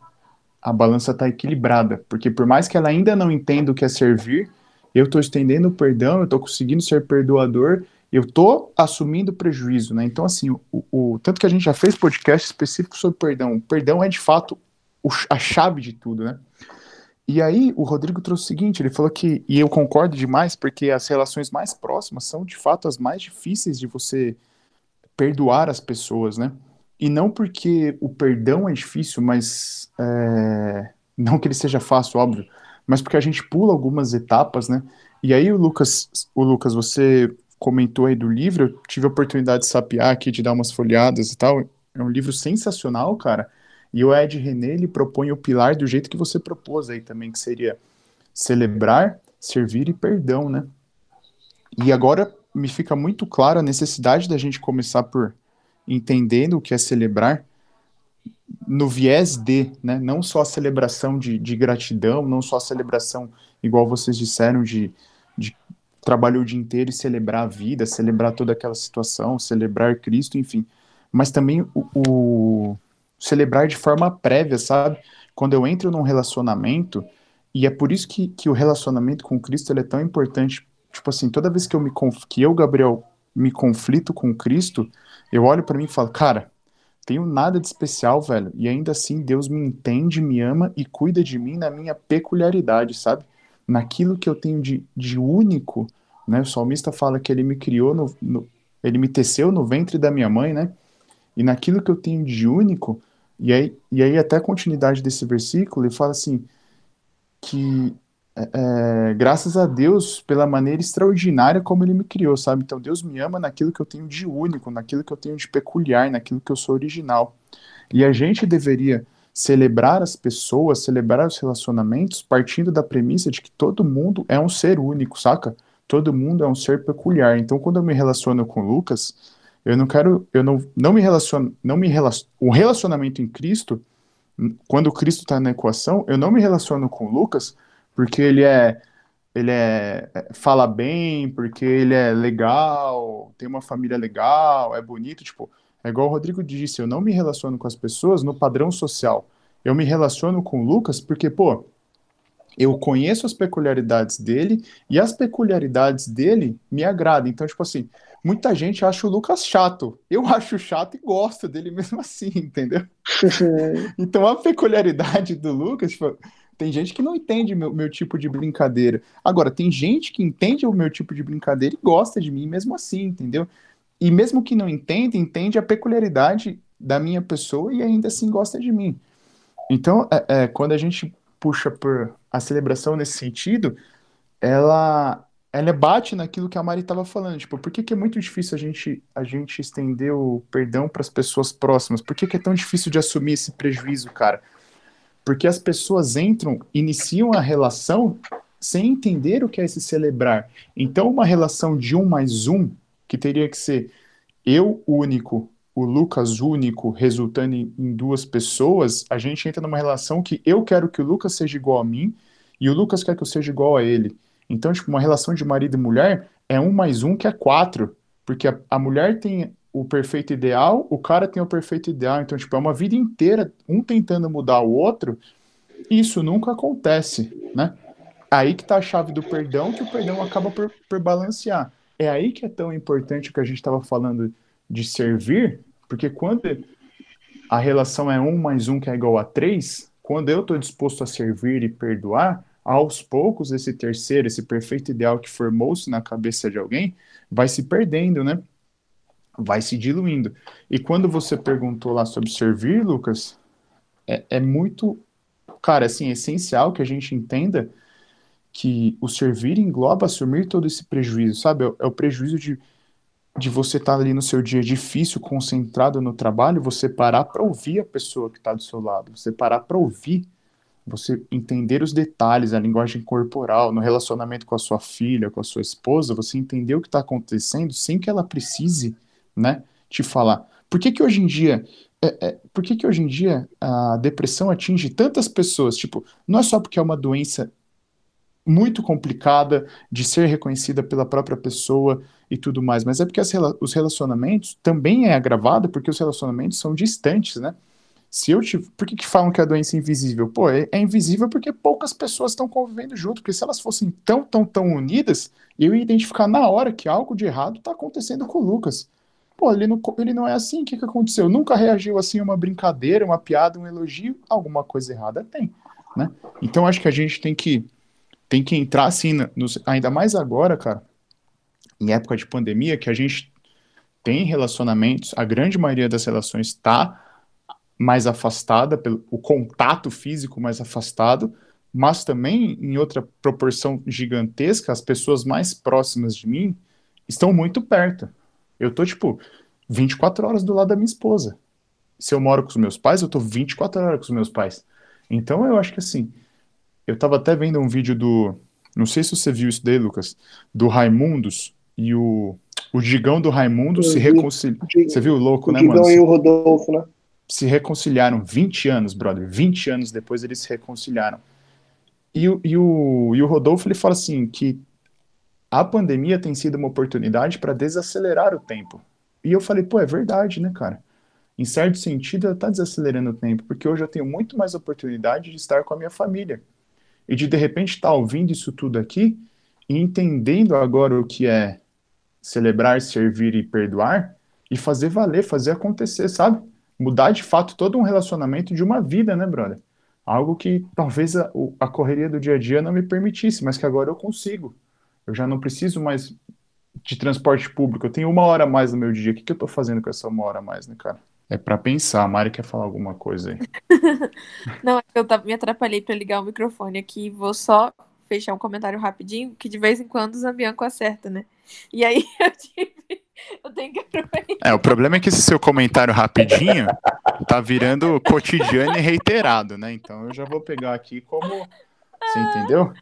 a balança está equilibrada. Porque por mais que ela ainda não entenda o que é servir, eu estou estendendo o perdão, eu estou conseguindo ser perdoador eu tô assumindo prejuízo, né? Então, assim, o, o, tanto que a gente já fez podcast específico sobre perdão. O perdão é de fato o, a chave de tudo, né? E aí o Rodrigo trouxe o seguinte, ele falou que, e eu concordo demais, porque as relações mais próximas são de fato as mais difíceis de você perdoar as pessoas, né? E não porque o perdão é difícil, mas é, não que ele seja fácil, óbvio, mas porque a gente pula algumas etapas, né? E aí o Lucas, o Lucas, você comentou aí do livro, eu tive a oportunidade de sapear aqui, de dar umas folhadas e tal. É um livro sensacional, cara. E o Ed René, ele propõe o pilar do jeito que você propôs aí também, que seria celebrar, servir e perdão, né? E agora me fica muito claro a necessidade da gente começar por entendendo o que é celebrar, no viés de, né? Não só a celebração de, de gratidão, não só a celebração, igual vocês disseram, de, de trabalhar o dia inteiro e celebrar a vida, celebrar toda aquela situação, celebrar Cristo, enfim. Mas também o, o celebrar de forma prévia, sabe? Quando eu entro num relacionamento, e é por isso que, que o relacionamento com Cristo é tão importante. Tipo assim, toda vez que eu me que eu, Gabriel, me conflito com Cristo, eu olho para mim e falo, cara, tenho nada de especial, velho. E ainda assim, Deus me entende, me ama e cuida de mim na minha peculiaridade, sabe? Naquilo que eu tenho de, de único, né? O salmista fala que ele me criou, no, no, ele me teceu no ventre da minha mãe, né? E naquilo que eu tenho de único, e aí, e aí até a continuidade desse versículo, ele fala assim, que é, é, graças a Deus pela maneira extraordinária como ele me criou, sabe? Então Deus me ama naquilo que eu tenho de único, naquilo que eu tenho de peculiar, naquilo que eu sou original. E a gente deveria celebrar as pessoas, celebrar os relacionamentos, partindo da premissa de que todo mundo é um ser único, saca? Todo mundo é um ser peculiar. Então, quando eu me relaciono com o Lucas, eu não quero, eu não, não me relaciono, não me relaciono, o relacionamento em Cristo, quando Cristo está na equação, eu não me relaciono com Lucas porque ele é ele é, é, fala bem, porque ele é legal, tem uma família legal, é bonito, tipo, é igual o Rodrigo disse, eu não me relaciono com as pessoas no padrão social. Eu me relaciono com o Lucas porque, pô, eu conheço as peculiaridades dele e as peculiaridades dele me agradam. Então, tipo assim, muita gente acha o Lucas chato. Eu acho chato e gosto dele mesmo assim, entendeu? então, a peculiaridade do Lucas, tipo, tem gente que não entende meu, meu tipo de brincadeira. Agora, tem gente que entende o meu tipo de brincadeira e gosta de mim mesmo assim, entendeu? E mesmo que não entenda, entende a peculiaridade da minha pessoa e ainda assim gosta de mim. Então, é, é, quando a gente puxa por a celebração nesse sentido, ela ela bate naquilo que a Mari estava falando, tipo, por que, que, é muito difícil a gente a gente estender o perdão para as pessoas próximas? Por que, que é tão difícil de assumir esse prejuízo, cara? Porque as pessoas entram, iniciam a relação sem entender o que é esse celebrar. Então, uma relação de um mais um, que teria que ser eu único, o Lucas único, resultando em, em duas pessoas, a gente entra numa relação que eu quero que o Lucas seja igual a mim e o Lucas quer que eu seja igual a ele. Então, tipo, uma relação de marido e mulher é um mais um que é quatro. Porque a, a mulher tem o perfeito ideal, o cara tem o perfeito ideal. Então, tipo, é uma vida inteira, um tentando mudar o outro. Isso nunca acontece, né? Aí que tá a chave do perdão, que o perdão acaba por, por balancear. É aí que é tão importante o que a gente estava falando de servir, porque quando a relação é um mais um que é igual a três, quando eu estou disposto a servir e perdoar, aos poucos esse terceiro, esse perfeito ideal que formou-se na cabeça de alguém, vai se perdendo, né? vai se diluindo. E quando você perguntou lá sobre servir, Lucas, é, é muito, cara, assim, é essencial que a gente entenda que o servir engloba assumir todo esse prejuízo, sabe? É, é o prejuízo de, de você estar tá ali no seu dia difícil, concentrado no trabalho, você parar para ouvir a pessoa que está do seu lado, você parar para ouvir, você entender os detalhes, a linguagem corporal, no relacionamento com a sua filha, com a sua esposa, você entender o que está acontecendo sem que ela precise né, te falar. Por que que hoje em dia, é, é, por que que hoje em dia a depressão atinge tantas pessoas? Tipo, não é só porque é uma doença muito complicada de ser reconhecida pela própria pessoa e tudo mais, mas é porque as, os relacionamentos também é agravado porque os relacionamentos são distantes, né? Se eu te, por que, que falam que a doença é invisível? Pô, é, é invisível porque poucas pessoas estão convivendo junto, porque se elas fossem tão, tão, tão unidas, eu ia identificar na hora que algo de errado está acontecendo com o Lucas. Pô, ele não, ele não é assim, o que, que aconteceu? Nunca reagiu assim a uma brincadeira, uma piada, um elogio, alguma coisa errada tem, né? Então acho que a gente tem que tem que entrar assim, nos, ainda mais agora, cara, em época de pandemia, que a gente tem relacionamentos, a grande maioria das relações está mais afastada, pelo o contato físico mais afastado, mas também em outra proporção gigantesca, as pessoas mais próximas de mim estão muito perto. Eu tô, tipo, 24 horas do lado da minha esposa. Se eu moro com os meus pais, eu tô 24 horas com os meus pais. Então eu acho que assim, eu tava até vendo um vídeo do. Não sei se você viu isso daí, Lucas, do Raimundos e o. O Digão do Raimundo eu se reconcilia. Você viu o louco, o né, Digão mano? e o Rodolfo, né? Se reconciliaram 20 anos, brother. 20 anos depois eles se reconciliaram. E, o, e, o, e o Rodolfo ele fala assim que a pandemia tem sido uma oportunidade para desacelerar o tempo. E eu falei, pô, é verdade, né, cara? Em certo sentido, ela está desacelerando o tempo, porque hoje eu tenho muito mais oportunidade de estar com a minha família. E de, de repente, estar tá ouvindo isso tudo aqui e entendendo agora o que é celebrar, servir e perdoar e fazer valer, fazer acontecer, sabe? Mudar de fato todo um relacionamento de uma vida, né, brother? Algo que talvez a, a correria do dia a dia não me permitisse, mas que agora eu consigo. Eu já não preciso mais de transporte público. Eu tenho uma hora a mais no meu dia. O que, que eu tô fazendo com essa uma hora a mais, né, cara? É para pensar. A Mari quer falar alguma coisa aí. não, é eu me atrapalhei para ligar o microfone aqui. Vou só fechar um comentário rapidinho, que de vez em quando o Zambianco acerta, né? E aí eu tive. Eu tenho que aproveitar. É, o problema é que esse seu comentário rapidinho tá virando cotidiano e reiterado, né? Então eu já vou pegar aqui como. Você entendeu?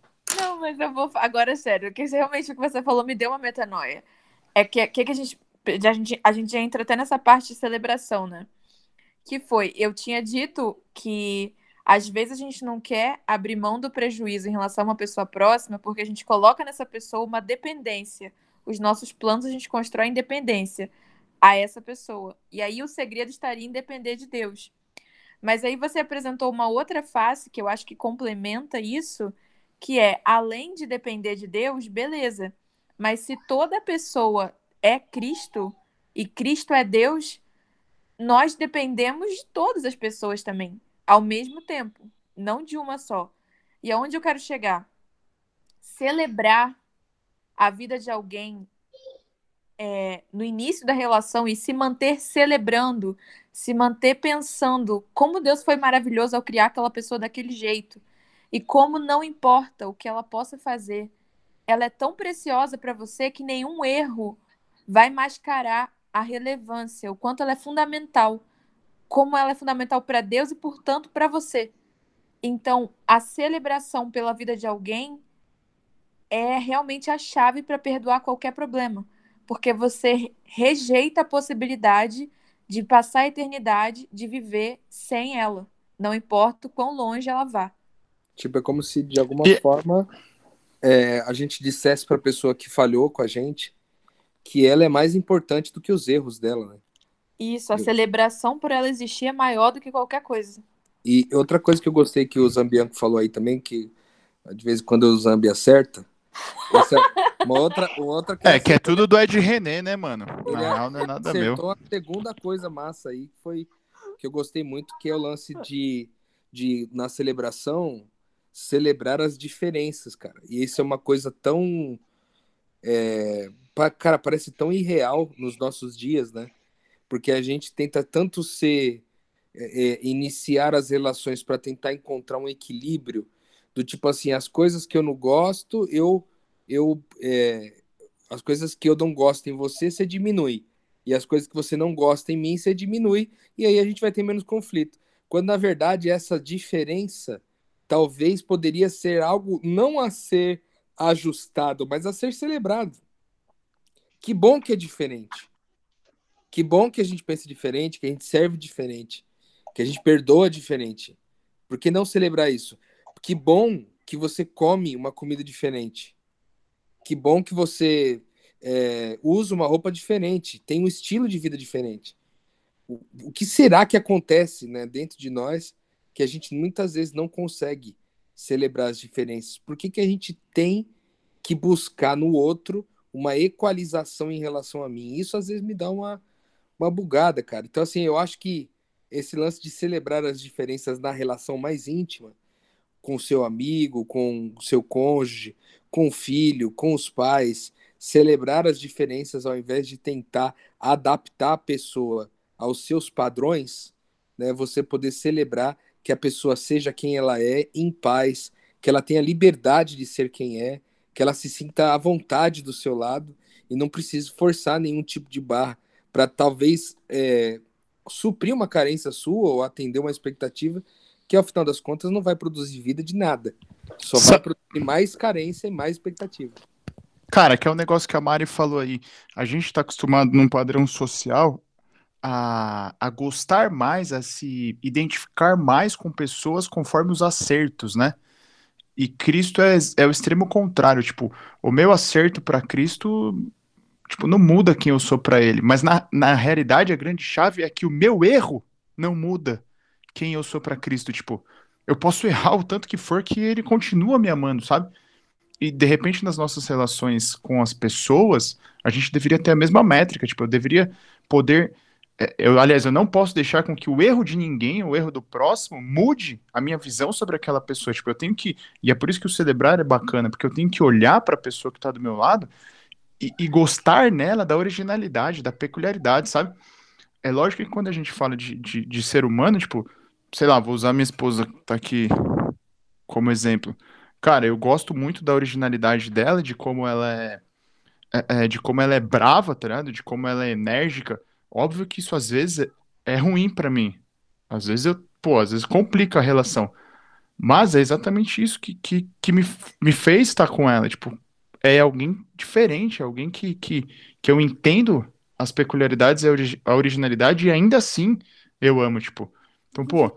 Não, mas eu vou. Agora, sério, que realmente o que você falou me deu uma metanoia. É que, que, que a gente. A gente, a gente entra até nessa parte de celebração, né? Que foi, eu tinha dito que às vezes a gente não quer abrir mão do prejuízo em relação a uma pessoa próxima, porque a gente coloca nessa pessoa uma dependência. Os nossos planos a gente constrói independência a essa pessoa. E aí o segredo estaria em depender de Deus. Mas aí você apresentou uma outra face que eu acho que complementa isso, que é além de depender de Deus, beleza. Mas se toda pessoa é Cristo e Cristo é Deus, nós dependemos de todas as pessoas também, ao mesmo tempo, não de uma só. E aonde eu quero chegar? Celebrar a vida de alguém é, no início da relação e se manter celebrando, se manter pensando como Deus foi maravilhoso ao criar aquela pessoa daquele jeito e como não importa o que ela possa fazer, ela é tão preciosa para você que nenhum erro vai mascarar a relevância, o quanto ela é fundamental, como ela é fundamental para Deus e, portanto, para você. Então, a celebração pela vida de alguém é realmente a chave para perdoar qualquer problema porque você rejeita a possibilidade de passar a eternidade, de viver sem ela. Não importa o quão longe ela vá. Tipo, é como se de alguma e... forma é, a gente dissesse para a pessoa que falhou com a gente que ela é mais importante do que os erros dela, né? Isso, a eu... celebração por ela existir é maior do que qualquer coisa. E outra coisa que eu gostei que o Zambianco falou aí também, que de vez em quando o Zambi acerta, essa, é uma outra, uma outra que é, que é tudo do Ed René, né, mano? Na real, não é nada meu. a segunda coisa massa aí, que foi que eu gostei muito, que é o lance de, de na celebração, celebrar as diferenças, cara. E isso é uma coisa tão. É, cara, parece tão irreal nos nossos dias, né? Porque a gente tenta tanto ser. É, é iniciar as relações para tentar encontrar um equilíbrio do tipo assim, as coisas que eu não gosto, eu eu é, as coisas que eu não gosto em você, você diminui. E as coisas que você não gosta em mim, você diminui, e aí a gente vai ter menos conflito. Quando na verdade essa diferença talvez poderia ser algo não a ser ajustado, mas a ser celebrado. Que bom que é diferente. Que bom que a gente pensa diferente, que a gente serve diferente, que a gente perdoa diferente. Por que não celebrar isso? Que bom que você come uma comida diferente. Que bom que você é, usa uma roupa diferente, tem um estilo de vida diferente. O, o que será que acontece né, dentro de nós que a gente muitas vezes não consegue celebrar as diferenças? Por que, que a gente tem que buscar no outro uma equalização em relação a mim? Isso às vezes me dá uma, uma bugada, cara. Então, assim, eu acho que esse lance de celebrar as diferenças na relação mais íntima com seu amigo, com seu cônjuge, com o filho, com os pais, celebrar as diferenças ao invés de tentar adaptar a pessoa aos seus padrões, né? Você poder celebrar que a pessoa seja quem ela é, em paz, que ela tenha liberdade de ser quem é, que ela se sinta à vontade do seu lado e não precise forçar nenhum tipo de barra para talvez é, suprir uma carência sua ou atender uma expectativa que ao final das contas não vai produzir vida de nada. Só vai produzir mais carência e mais expectativa. Cara, que é um negócio que a Mari falou aí. A gente está acostumado num padrão social a, a gostar mais, a se identificar mais com pessoas conforme os acertos, né? E Cristo é, é o extremo contrário. Tipo, o meu acerto para Cristo tipo, não muda quem eu sou para ele. Mas na, na realidade, a grande chave é que o meu erro não muda quem eu sou para Cristo. Tipo, eu posso errar o tanto que for que ele continua me amando, sabe? E de repente nas nossas relações com as pessoas, a gente deveria ter a mesma métrica. Tipo, eu deveria poder é, eu, aliás, eu não posso deixar com que o erro de ninguém, o erro do próximo, mude a minha visão sobre aquela pessoa. Tipo, eu tenho que. E é por isso que o celebrar é bacana, porque eu tenho que olhar para a pessoa que está do meu lado e, e, gostar nela da originalidade, da peculiaridade, sabe? É lógico que quando a gente fala de, de, de ser humano, tipo, sei lá, vou usar minha esposa que tá aqui como exemplo. Cara, eu gosto muito da originalidade dela, de como ela é, é, é de como ela é brava, tá ligado? De como ela é enérgica Óbvio que isso às vezes é ruim para mim. Às vezes eu, pô, às vezes complica a relação. Mas é exatamente isso que, que, que me, me fez estar com ela. Tipo, é alguém diferente, alguém que, que, que eu entendo as peculiaridades e a originalidade e ainda assim eu amo, tipo. Então, pô,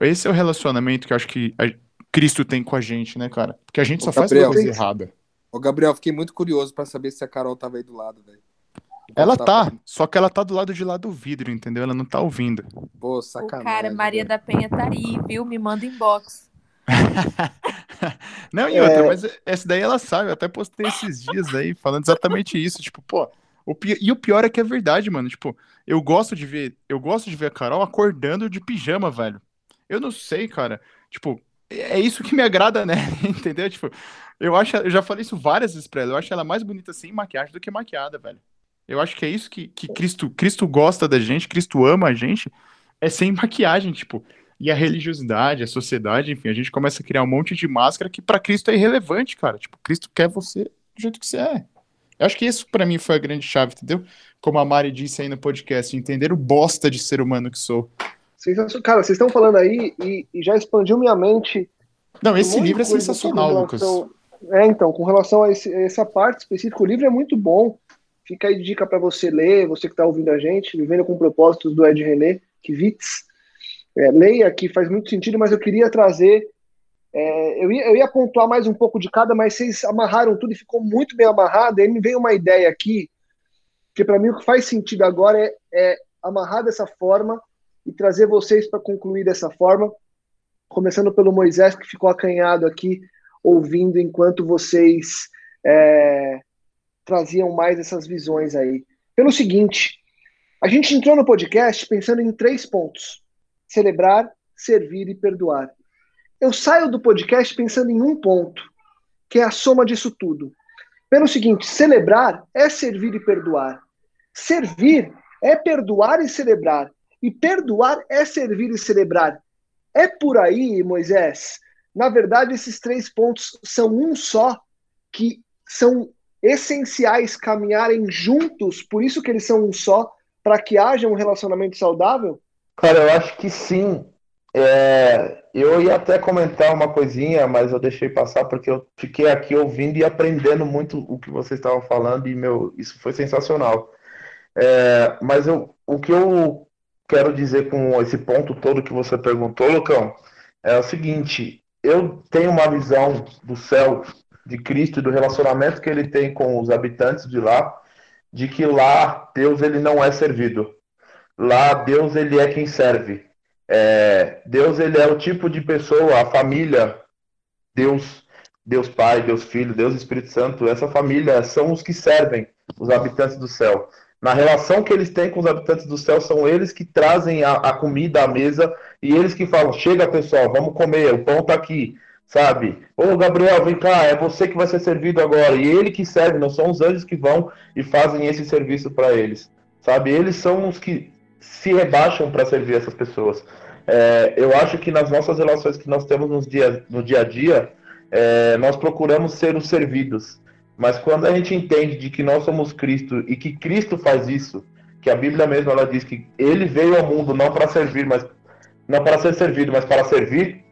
esse é o relacionamento que eu acho que a, Cristo tem com a gente, né, cara? Porque a gente Ô, só Gabriel, faz coisa errada. Ô, Gabriel, fiquei muito curioso para saber se a Carol tava aí do lado, velho. Ela tá, tá só que ela tá do lado de lá do vidro, entendeu? Ela não tá ouvindo. Pô, sacanagem. O cara, Maria da Penha tá aí, viu? Me manda inbox. não, e outra, é... mas essa daí ela sabe, eu até postei esses dias aí falando exatamente isso, tipo, pô, o pi... e o pior é que é verdade, mano, tipo, eu gosto de ver, eu gosto de ver a Carol acordando de pijama, velho. Eu não sei, cara, tipo, é isso que me agrada, né? Entendeu? Tipo, eu acho, eu já falei isso várias vezes pra ela, eu acho ela mais bonita sem maquiagem do que maquiada, velho. Eu acho que é isso que, que Cristo, Cristo gosta da gente, Cristo ama a gente, é sem maquiagem, tipo. E a religiosidade, a sociedade, enfim, a gente começa a criar um monte de máscara que para Cristo é irrelevante, cara. Tipo, Cristo quer você do jeito que você é. Eu acho que isso para mim foi a grande chave, entendeu? Como a Mari disse aí no podcast, entender o bosta de ser humano que sou. Cara, vocês estão falando aí e, e já expandiu minha mente. Não, esse livro é sensacional, relação... Lucas. É, então, com relação a, esse, a essa parte específica, o livro é muito bom. Fica aí dica para você ler, você que está ouvindo a gente, Vivendo com Propósitos do Ed René Kivitz. É, leia, que faz muito sentido, mas eu queria trazer. É, eu, ia, eu ia pontuar mais um pouco de cada, mas vocês amarraram tudo e ficou muito bem amarrado. E me veio uma ideia aqui, que para mim o que faz sentido agora é, é amarrar dessa forma e trazer vocês para concluir dessa forma, começando pelo Moisés, que ficou acanhado aqui, ouvindo enquanto vocês é, traziam mais essas visões aí. Pelo seguinte, a gente entrou no podcast pensando em três pontos: celebrar, servir e perdoar. Eu saio do podcast pensando em um ponto, que é a soma disso tudo. Pelo seguinte, celebrar é servir e perdoar. Servir é perdoar e celebrar. E perdoar é servir e celebrar. É por aí, Moisés. Na verdade, esses três pontos são um só, que são essenciais caminharem juntos, por isso que eles são um só, para que haja um relacionamento saudável? Cara, eu acho que sim. É, eu ia até comentar uma coisinha, mas eu deixei passar porque eu fiquei aqui ouvindo e aprendendo muito o que vocês estavam falando e meu, isso foi sensacional. É, mas eu, o que eu quero dizer com esse ponto todo que você perguntou, Lucão, é o seguinte: eu tenho uma visão do céu de Cristo e do relacionamento que ele tem com os habitantes de lá, de que lá Deus ele não é servido. Lá Deus ele é quem serve. É, Deus ele é o tipo de pessoa, a família, Deus, Deus Pai, Deus Filho, Deus Espírito Santo, essa família são os que servem os habitantes do céu. Na relação que eles têm com os habitantes do céu, são eles que trazem a, a comida à mesa e eles que falam: chega pessoal, vamos comer, o pão está aqui sabe? Ô Gabriel, vem cá, é você que vai ser servido agora. E ele que serve, não são os anjos que vão e fazem esse serviço para eles, sabe? Eles são os que se rebaixam para servir essas pessoas. É, eu acho que nas nossas relações que nós temos no dia, no dia a dia, é, nós procuramos ser os servidos. Mas quando a gente entende de que nós somos Cristo e que Cristo faz isso, que a Bíblia mesmo ela diz que ele veio ao mundo não para servir, mas não para ser servido, mas para servir,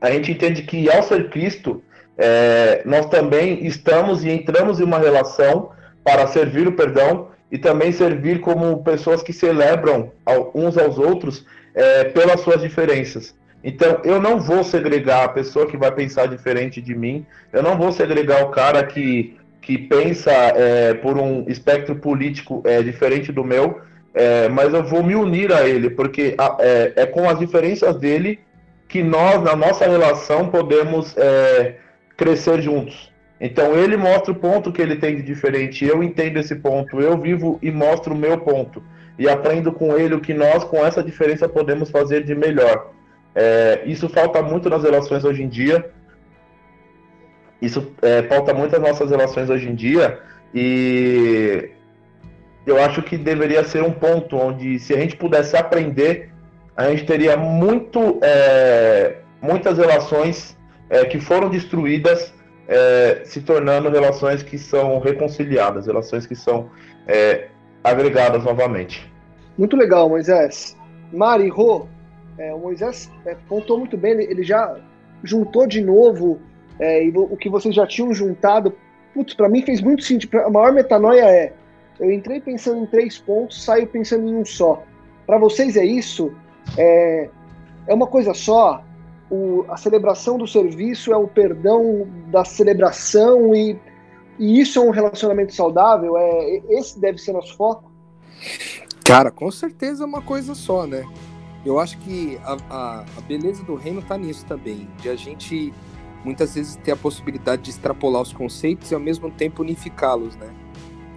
a gente entende que ao ser Cristo, é, nós também estamos e entramos em uma relação para servir o perdão e também servir como pessoas que celebram uns aos outros é, pelas suas diferenças. Então, eu não vou segregar a pessoa que vai pensar diferente de mim, eu não vou segregar o cara que, que pensa é, por um espectro político é, diferente do meu, é, mas eu vou me unir a ele, porque a, é, é, com as diferenças dele que nós, na nossa relação, podemos é, crescer juntos. Então ele mostra o ponto que ele tem de diferente, eu entendo esse ponto, eu vivo e mostro o meu ponto. E aprendo com ele o que nós, com essa diferença, podemos fazer de melhor. É, isso falta muito nas relações hoje em dia. Isso é, falta muito nas nossas relações hoje em dia. E eu acho que deveria ser um ponto onde, se a gente pudesse aprender, a gente teria muito, é, muitas relações é, que foram destruídas é, se tornando relações que são reconciliadas, relações que são é, agregadas novamente. Muito legal, Moisés. Mari, Rô, é, o Moisés é, contou muito bem, ele, já juntou de novo o que vocês já tinham juntado. Putz, para mim fez muito sentido. A maior metanoia é eu entrei pensando em três pontos, saio pensando em um só. Para vocês é isso? É, é uma coisa só? O, a celebração do serviço é o perdão da celebração e, e isso é um relacionamento saudável? É, esse deve ser nosso foco? Cara, com certeza é uma coisa só, né? Eu acho que a, a, a beleza do reino está nisso também, de a gente muitas vezes ter a possibilidade de extrapolar os conceitos e ao mesmo tempo unificá-los, né?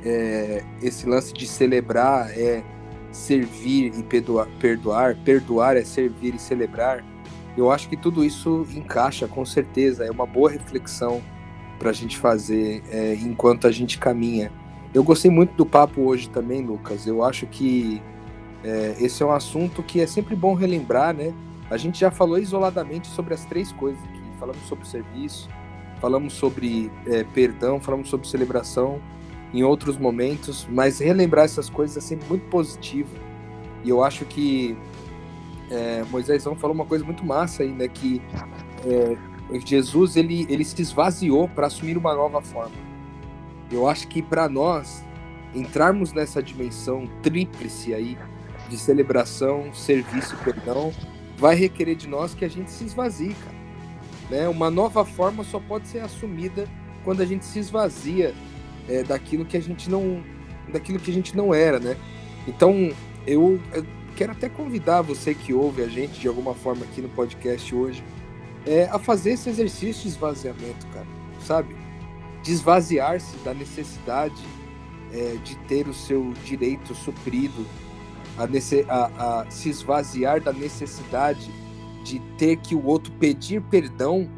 é, esse lance de celebrar é servir e perdoar, perdoar, perdoar é servir e celebrar, eu acho que tudo isso encaixa com certeza. É uma boa reflexão para a gente fazer é, enquanto a gente caminha. Eu gostei muito do papo hoje também, Lucas. Eu acho que é, esse é um assunto que é sempre bom relembrar, né? A gente já falou isoladamente sobre as três coisas aqui. Falamos sobre serviço, falamos sobre é, perdão, falamos sobre celebração em outros momentos, mas relembrar essas coisas é sempre muito positivo. E eu acho que é, Moisés falou uma coisa muito massa aí, né? Que é, Jesus ele, ele se esvaziou para assumir uma nova forma. Eu acho que para nós entrarmos nessa dimensão tríplice aí de celebração, serviço perdão, vai requerer de nós que a gente se esvazie, cara. Né? Uma nova forma só pode ser assumida quando a gente se esvazia é, daquilo que a gente não daquilo que a gente não era, né? Então eu, eu, quero até convidar você que ouve a gente de alguma forma aqui no podcast hoje é, a fazer esse exercício de esvaziamento, cara, sabe? De esvaziar-se da necessidade é, de ter o seu direito suprido, a, nesse, a, a se esvaziar da necessidade de ter que o outro pedir perdão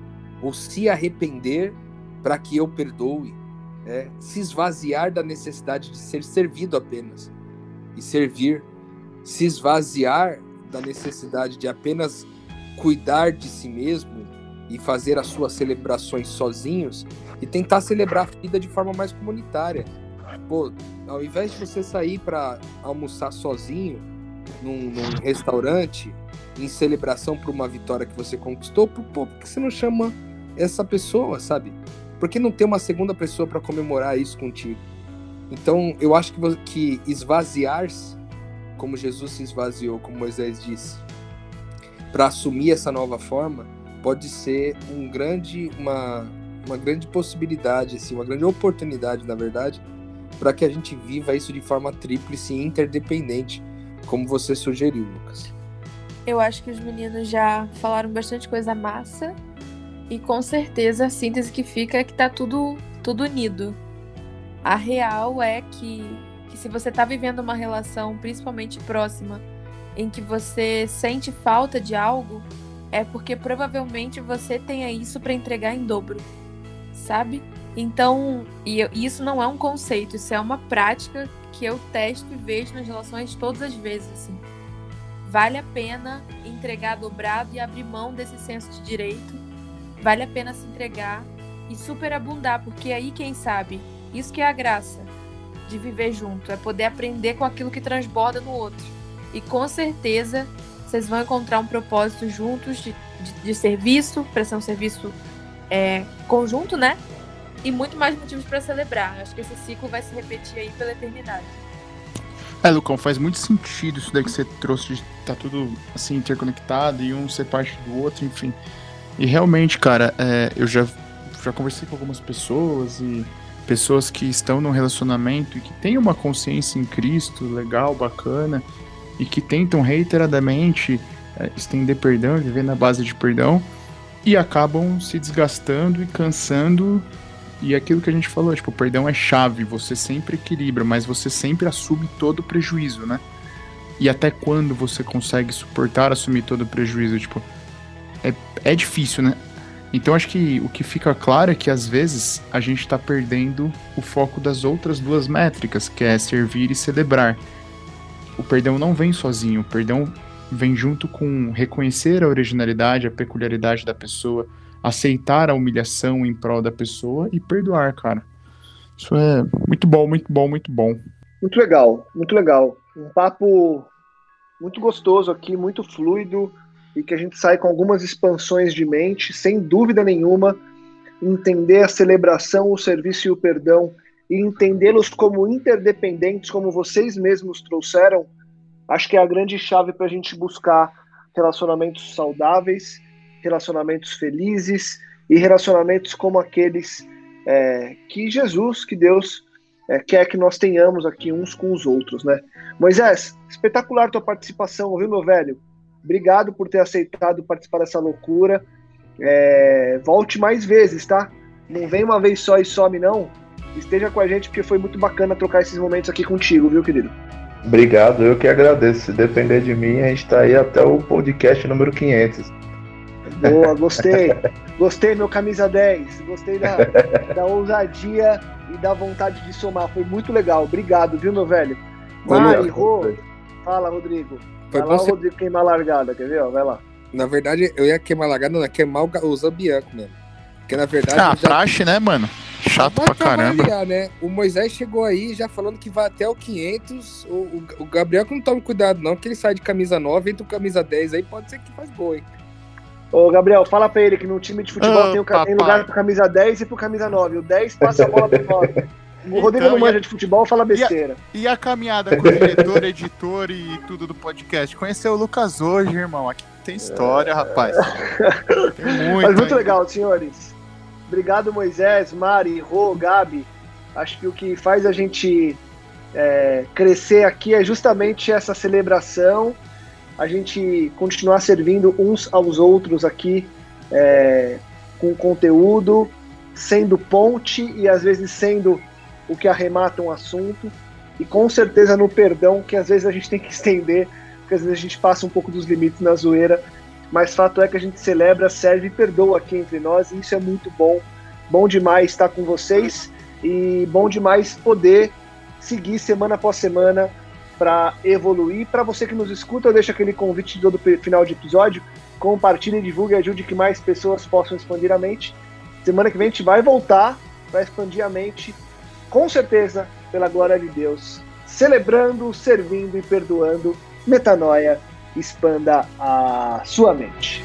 ou se arrepender para que eu perdoe é, se esvaziar da necessidade de ser servido apenas e servir, se esvaziar da necessidade de apenas cuidar de si mesmo e fazer as suas celebrações sozinhos e tentar celebrar a vida de forma mais comunitária. Pô, ao invés de você sair para almoçar sozinho num, num, restaurante em celebração por uma vitória que você conquistou, pô, por que você não chama essa pessoa, sabe? Por que não ter uma segunda pessoa para comemorar isso contigo? Então, eu acho que, que esvaziar-se, como Jesus se esvaziou, como Moisés disse, para assumir essa nova forma, pode ser um grande, uma, uma grande possibilidade, assim, uma grande oportunidade, na verdade, para que a gente viva isso de forma tríplice e interdependente, como você sugeriu, Lucas. Eu acho que os meninos já falaram bastante coisa massa e com certeza a síntese que fica é que tá tudo, tudo unido. A real é que, que se você tá vivendo uma relação, principalmente próxima, em que você sente falta de algo, é porque provavelmente você tenha isso para entregar em dobro, sabe? Então, e isso não é um conceito, isso é uma prática que eu testo e vejo nas relações todas as vezes. Assim. Vale a pena entregar dobrado e abrir mão desse senso de direito vale a pena se entregar e superabundar, porque aí, quem sabe, isso que é a graça de viver junto, é poder aprender com aquilo que transborda no outro. E com certeza vocês vão encontrar um propósito juntos de, de, de serviço, para ser um serviço é, conjunto, né? E muito mais motivos para celebrar. Acho que esse ciclo vai se repetir aí pela eternidade. É, Lucão, faz muito sentido isso daí que você trouxe de tá tudo assim interconectado e um ser parte do outro, enfim. E realmente, cara, é, eu já, já conversei com algumas pessoas e pessoas que estão num relacionamento e que têm uma consciência em Cristo legal, bacana, e que tentam reiteradamente é, estender perdão, viver na base de perdão, e acabam se desgastando e cansando. E aquilo que a gente falou, tipo, o perdão é chave, você sempre equilibra, mas você sempre assume todo o prejuízo, né? E até quando você consegue suportar assumir todo o prejuízo? Tipo, é, é difícil, né? Então acho que o que fica claro é que às vezes a gente está perdendo o foco das outras duas métricas, que é servir e celebrar. O perdão não vem sozinho, o perdão vem junto com reconhecer a originalidade, a peculiaridade da pessoa, aceitar a humilhação em prol da pessoa e perdoar, cara. Isso é muito bom, muito bom, muito bom. Muito legal, muito legal. Um papo muito gostoso aqui, muito fluido e que a gente sai com algumas expansões de mente, sem dúvida nenhuma, entender a celebração, o serviço e o perdão e entendê-los como interdependentes, como vocês mesmos trouxeram, acho que é a grande chave para a gente buscar relacionamentos saudáveis, relacionamentos felizes e relacionamentos como aqueles é, que Jesus, que Deus é, quer que nós tenhamos aqui uns com os outros, né? Moisés, espetacular tua participação, viu, meu velho? Obrigado por ter aceitado participar dessa loucura. É, volte mais vezes, tá? Não vem uma vez só e some, não. Esteja com a gente, porque foi muito bacana trocar esses momentos aqui contigo, viu, querido? Obrigado, eu que agradeço. Se depender de mim, a gente está aí até o podcast número 500. Boa, gostei. gostei, meu camisa 10. Gostei da, da ousadia e da vontade de somar. Foi muito legal. Obrigado, viu, meu velho? Mari, Rô, fala, Rodrigo. Foi Vai lá você... o Rodrigo queimar a largada, quer ver? Vai lá. Na verdade, eu ia queimar a largada, não, ia queimar o, o Zambianco mesmo. Porque na verdade. Ah, já... praxe, né, mano? Chato pra caramba. Avaliar, né? O Moisés chegou aí já falando que vai até o 500. O, o, o Gabriel que não toma cuidado, não, que ele sai de camisa 9, entra com camisa 10 aí, pode ser que faz gol, hein? Ô, Gabriel, fala pra ele que no time de futebol oh, tem, o, tem lugar pro camisa 10 e pro camisa 9. O 10 passa a bola pro 9. O Rodrigo então, não manja a... de futebol, fala besteira. E a, e a caminhada com o diretor, editor e tudo do podcast? Conheceu o Lucas hoje, irmão. Aqui tem história, é... rapaz. Tem muito. Mas muito legal, senhores. Obrigado, Moisés, Mari, Rô, Gabi. Acho que o que faz a gente é, crescer aqui é justamente essa celebração, a gente continuar servindo uns aos outros aqui é, com conteúdo, sendo ponte e às vezes sendo o que arremata um assunto, e com certeza no perdão, que às vezes a gente tem que estender, porque às vezes a gente passa um pouco dos limites na zoeira, mas fato é que a gente celebra, serve e perdoa aqui entre nós, e isso é muito bom. Bom demais estar com vocês e bom demais poder seguir semana após semana para evoluir. Para você que nos escuta, eu deixo aquele convite do final de episódio. Compartilhe, divulgue e ajude que mais pessoas possam expandir a mente. Semana que vem a gente vai voltar para expandir a mente com certeza, pela glória de Deus, celebrando, servindo e perdoando, metanoia, expanda a sua mente.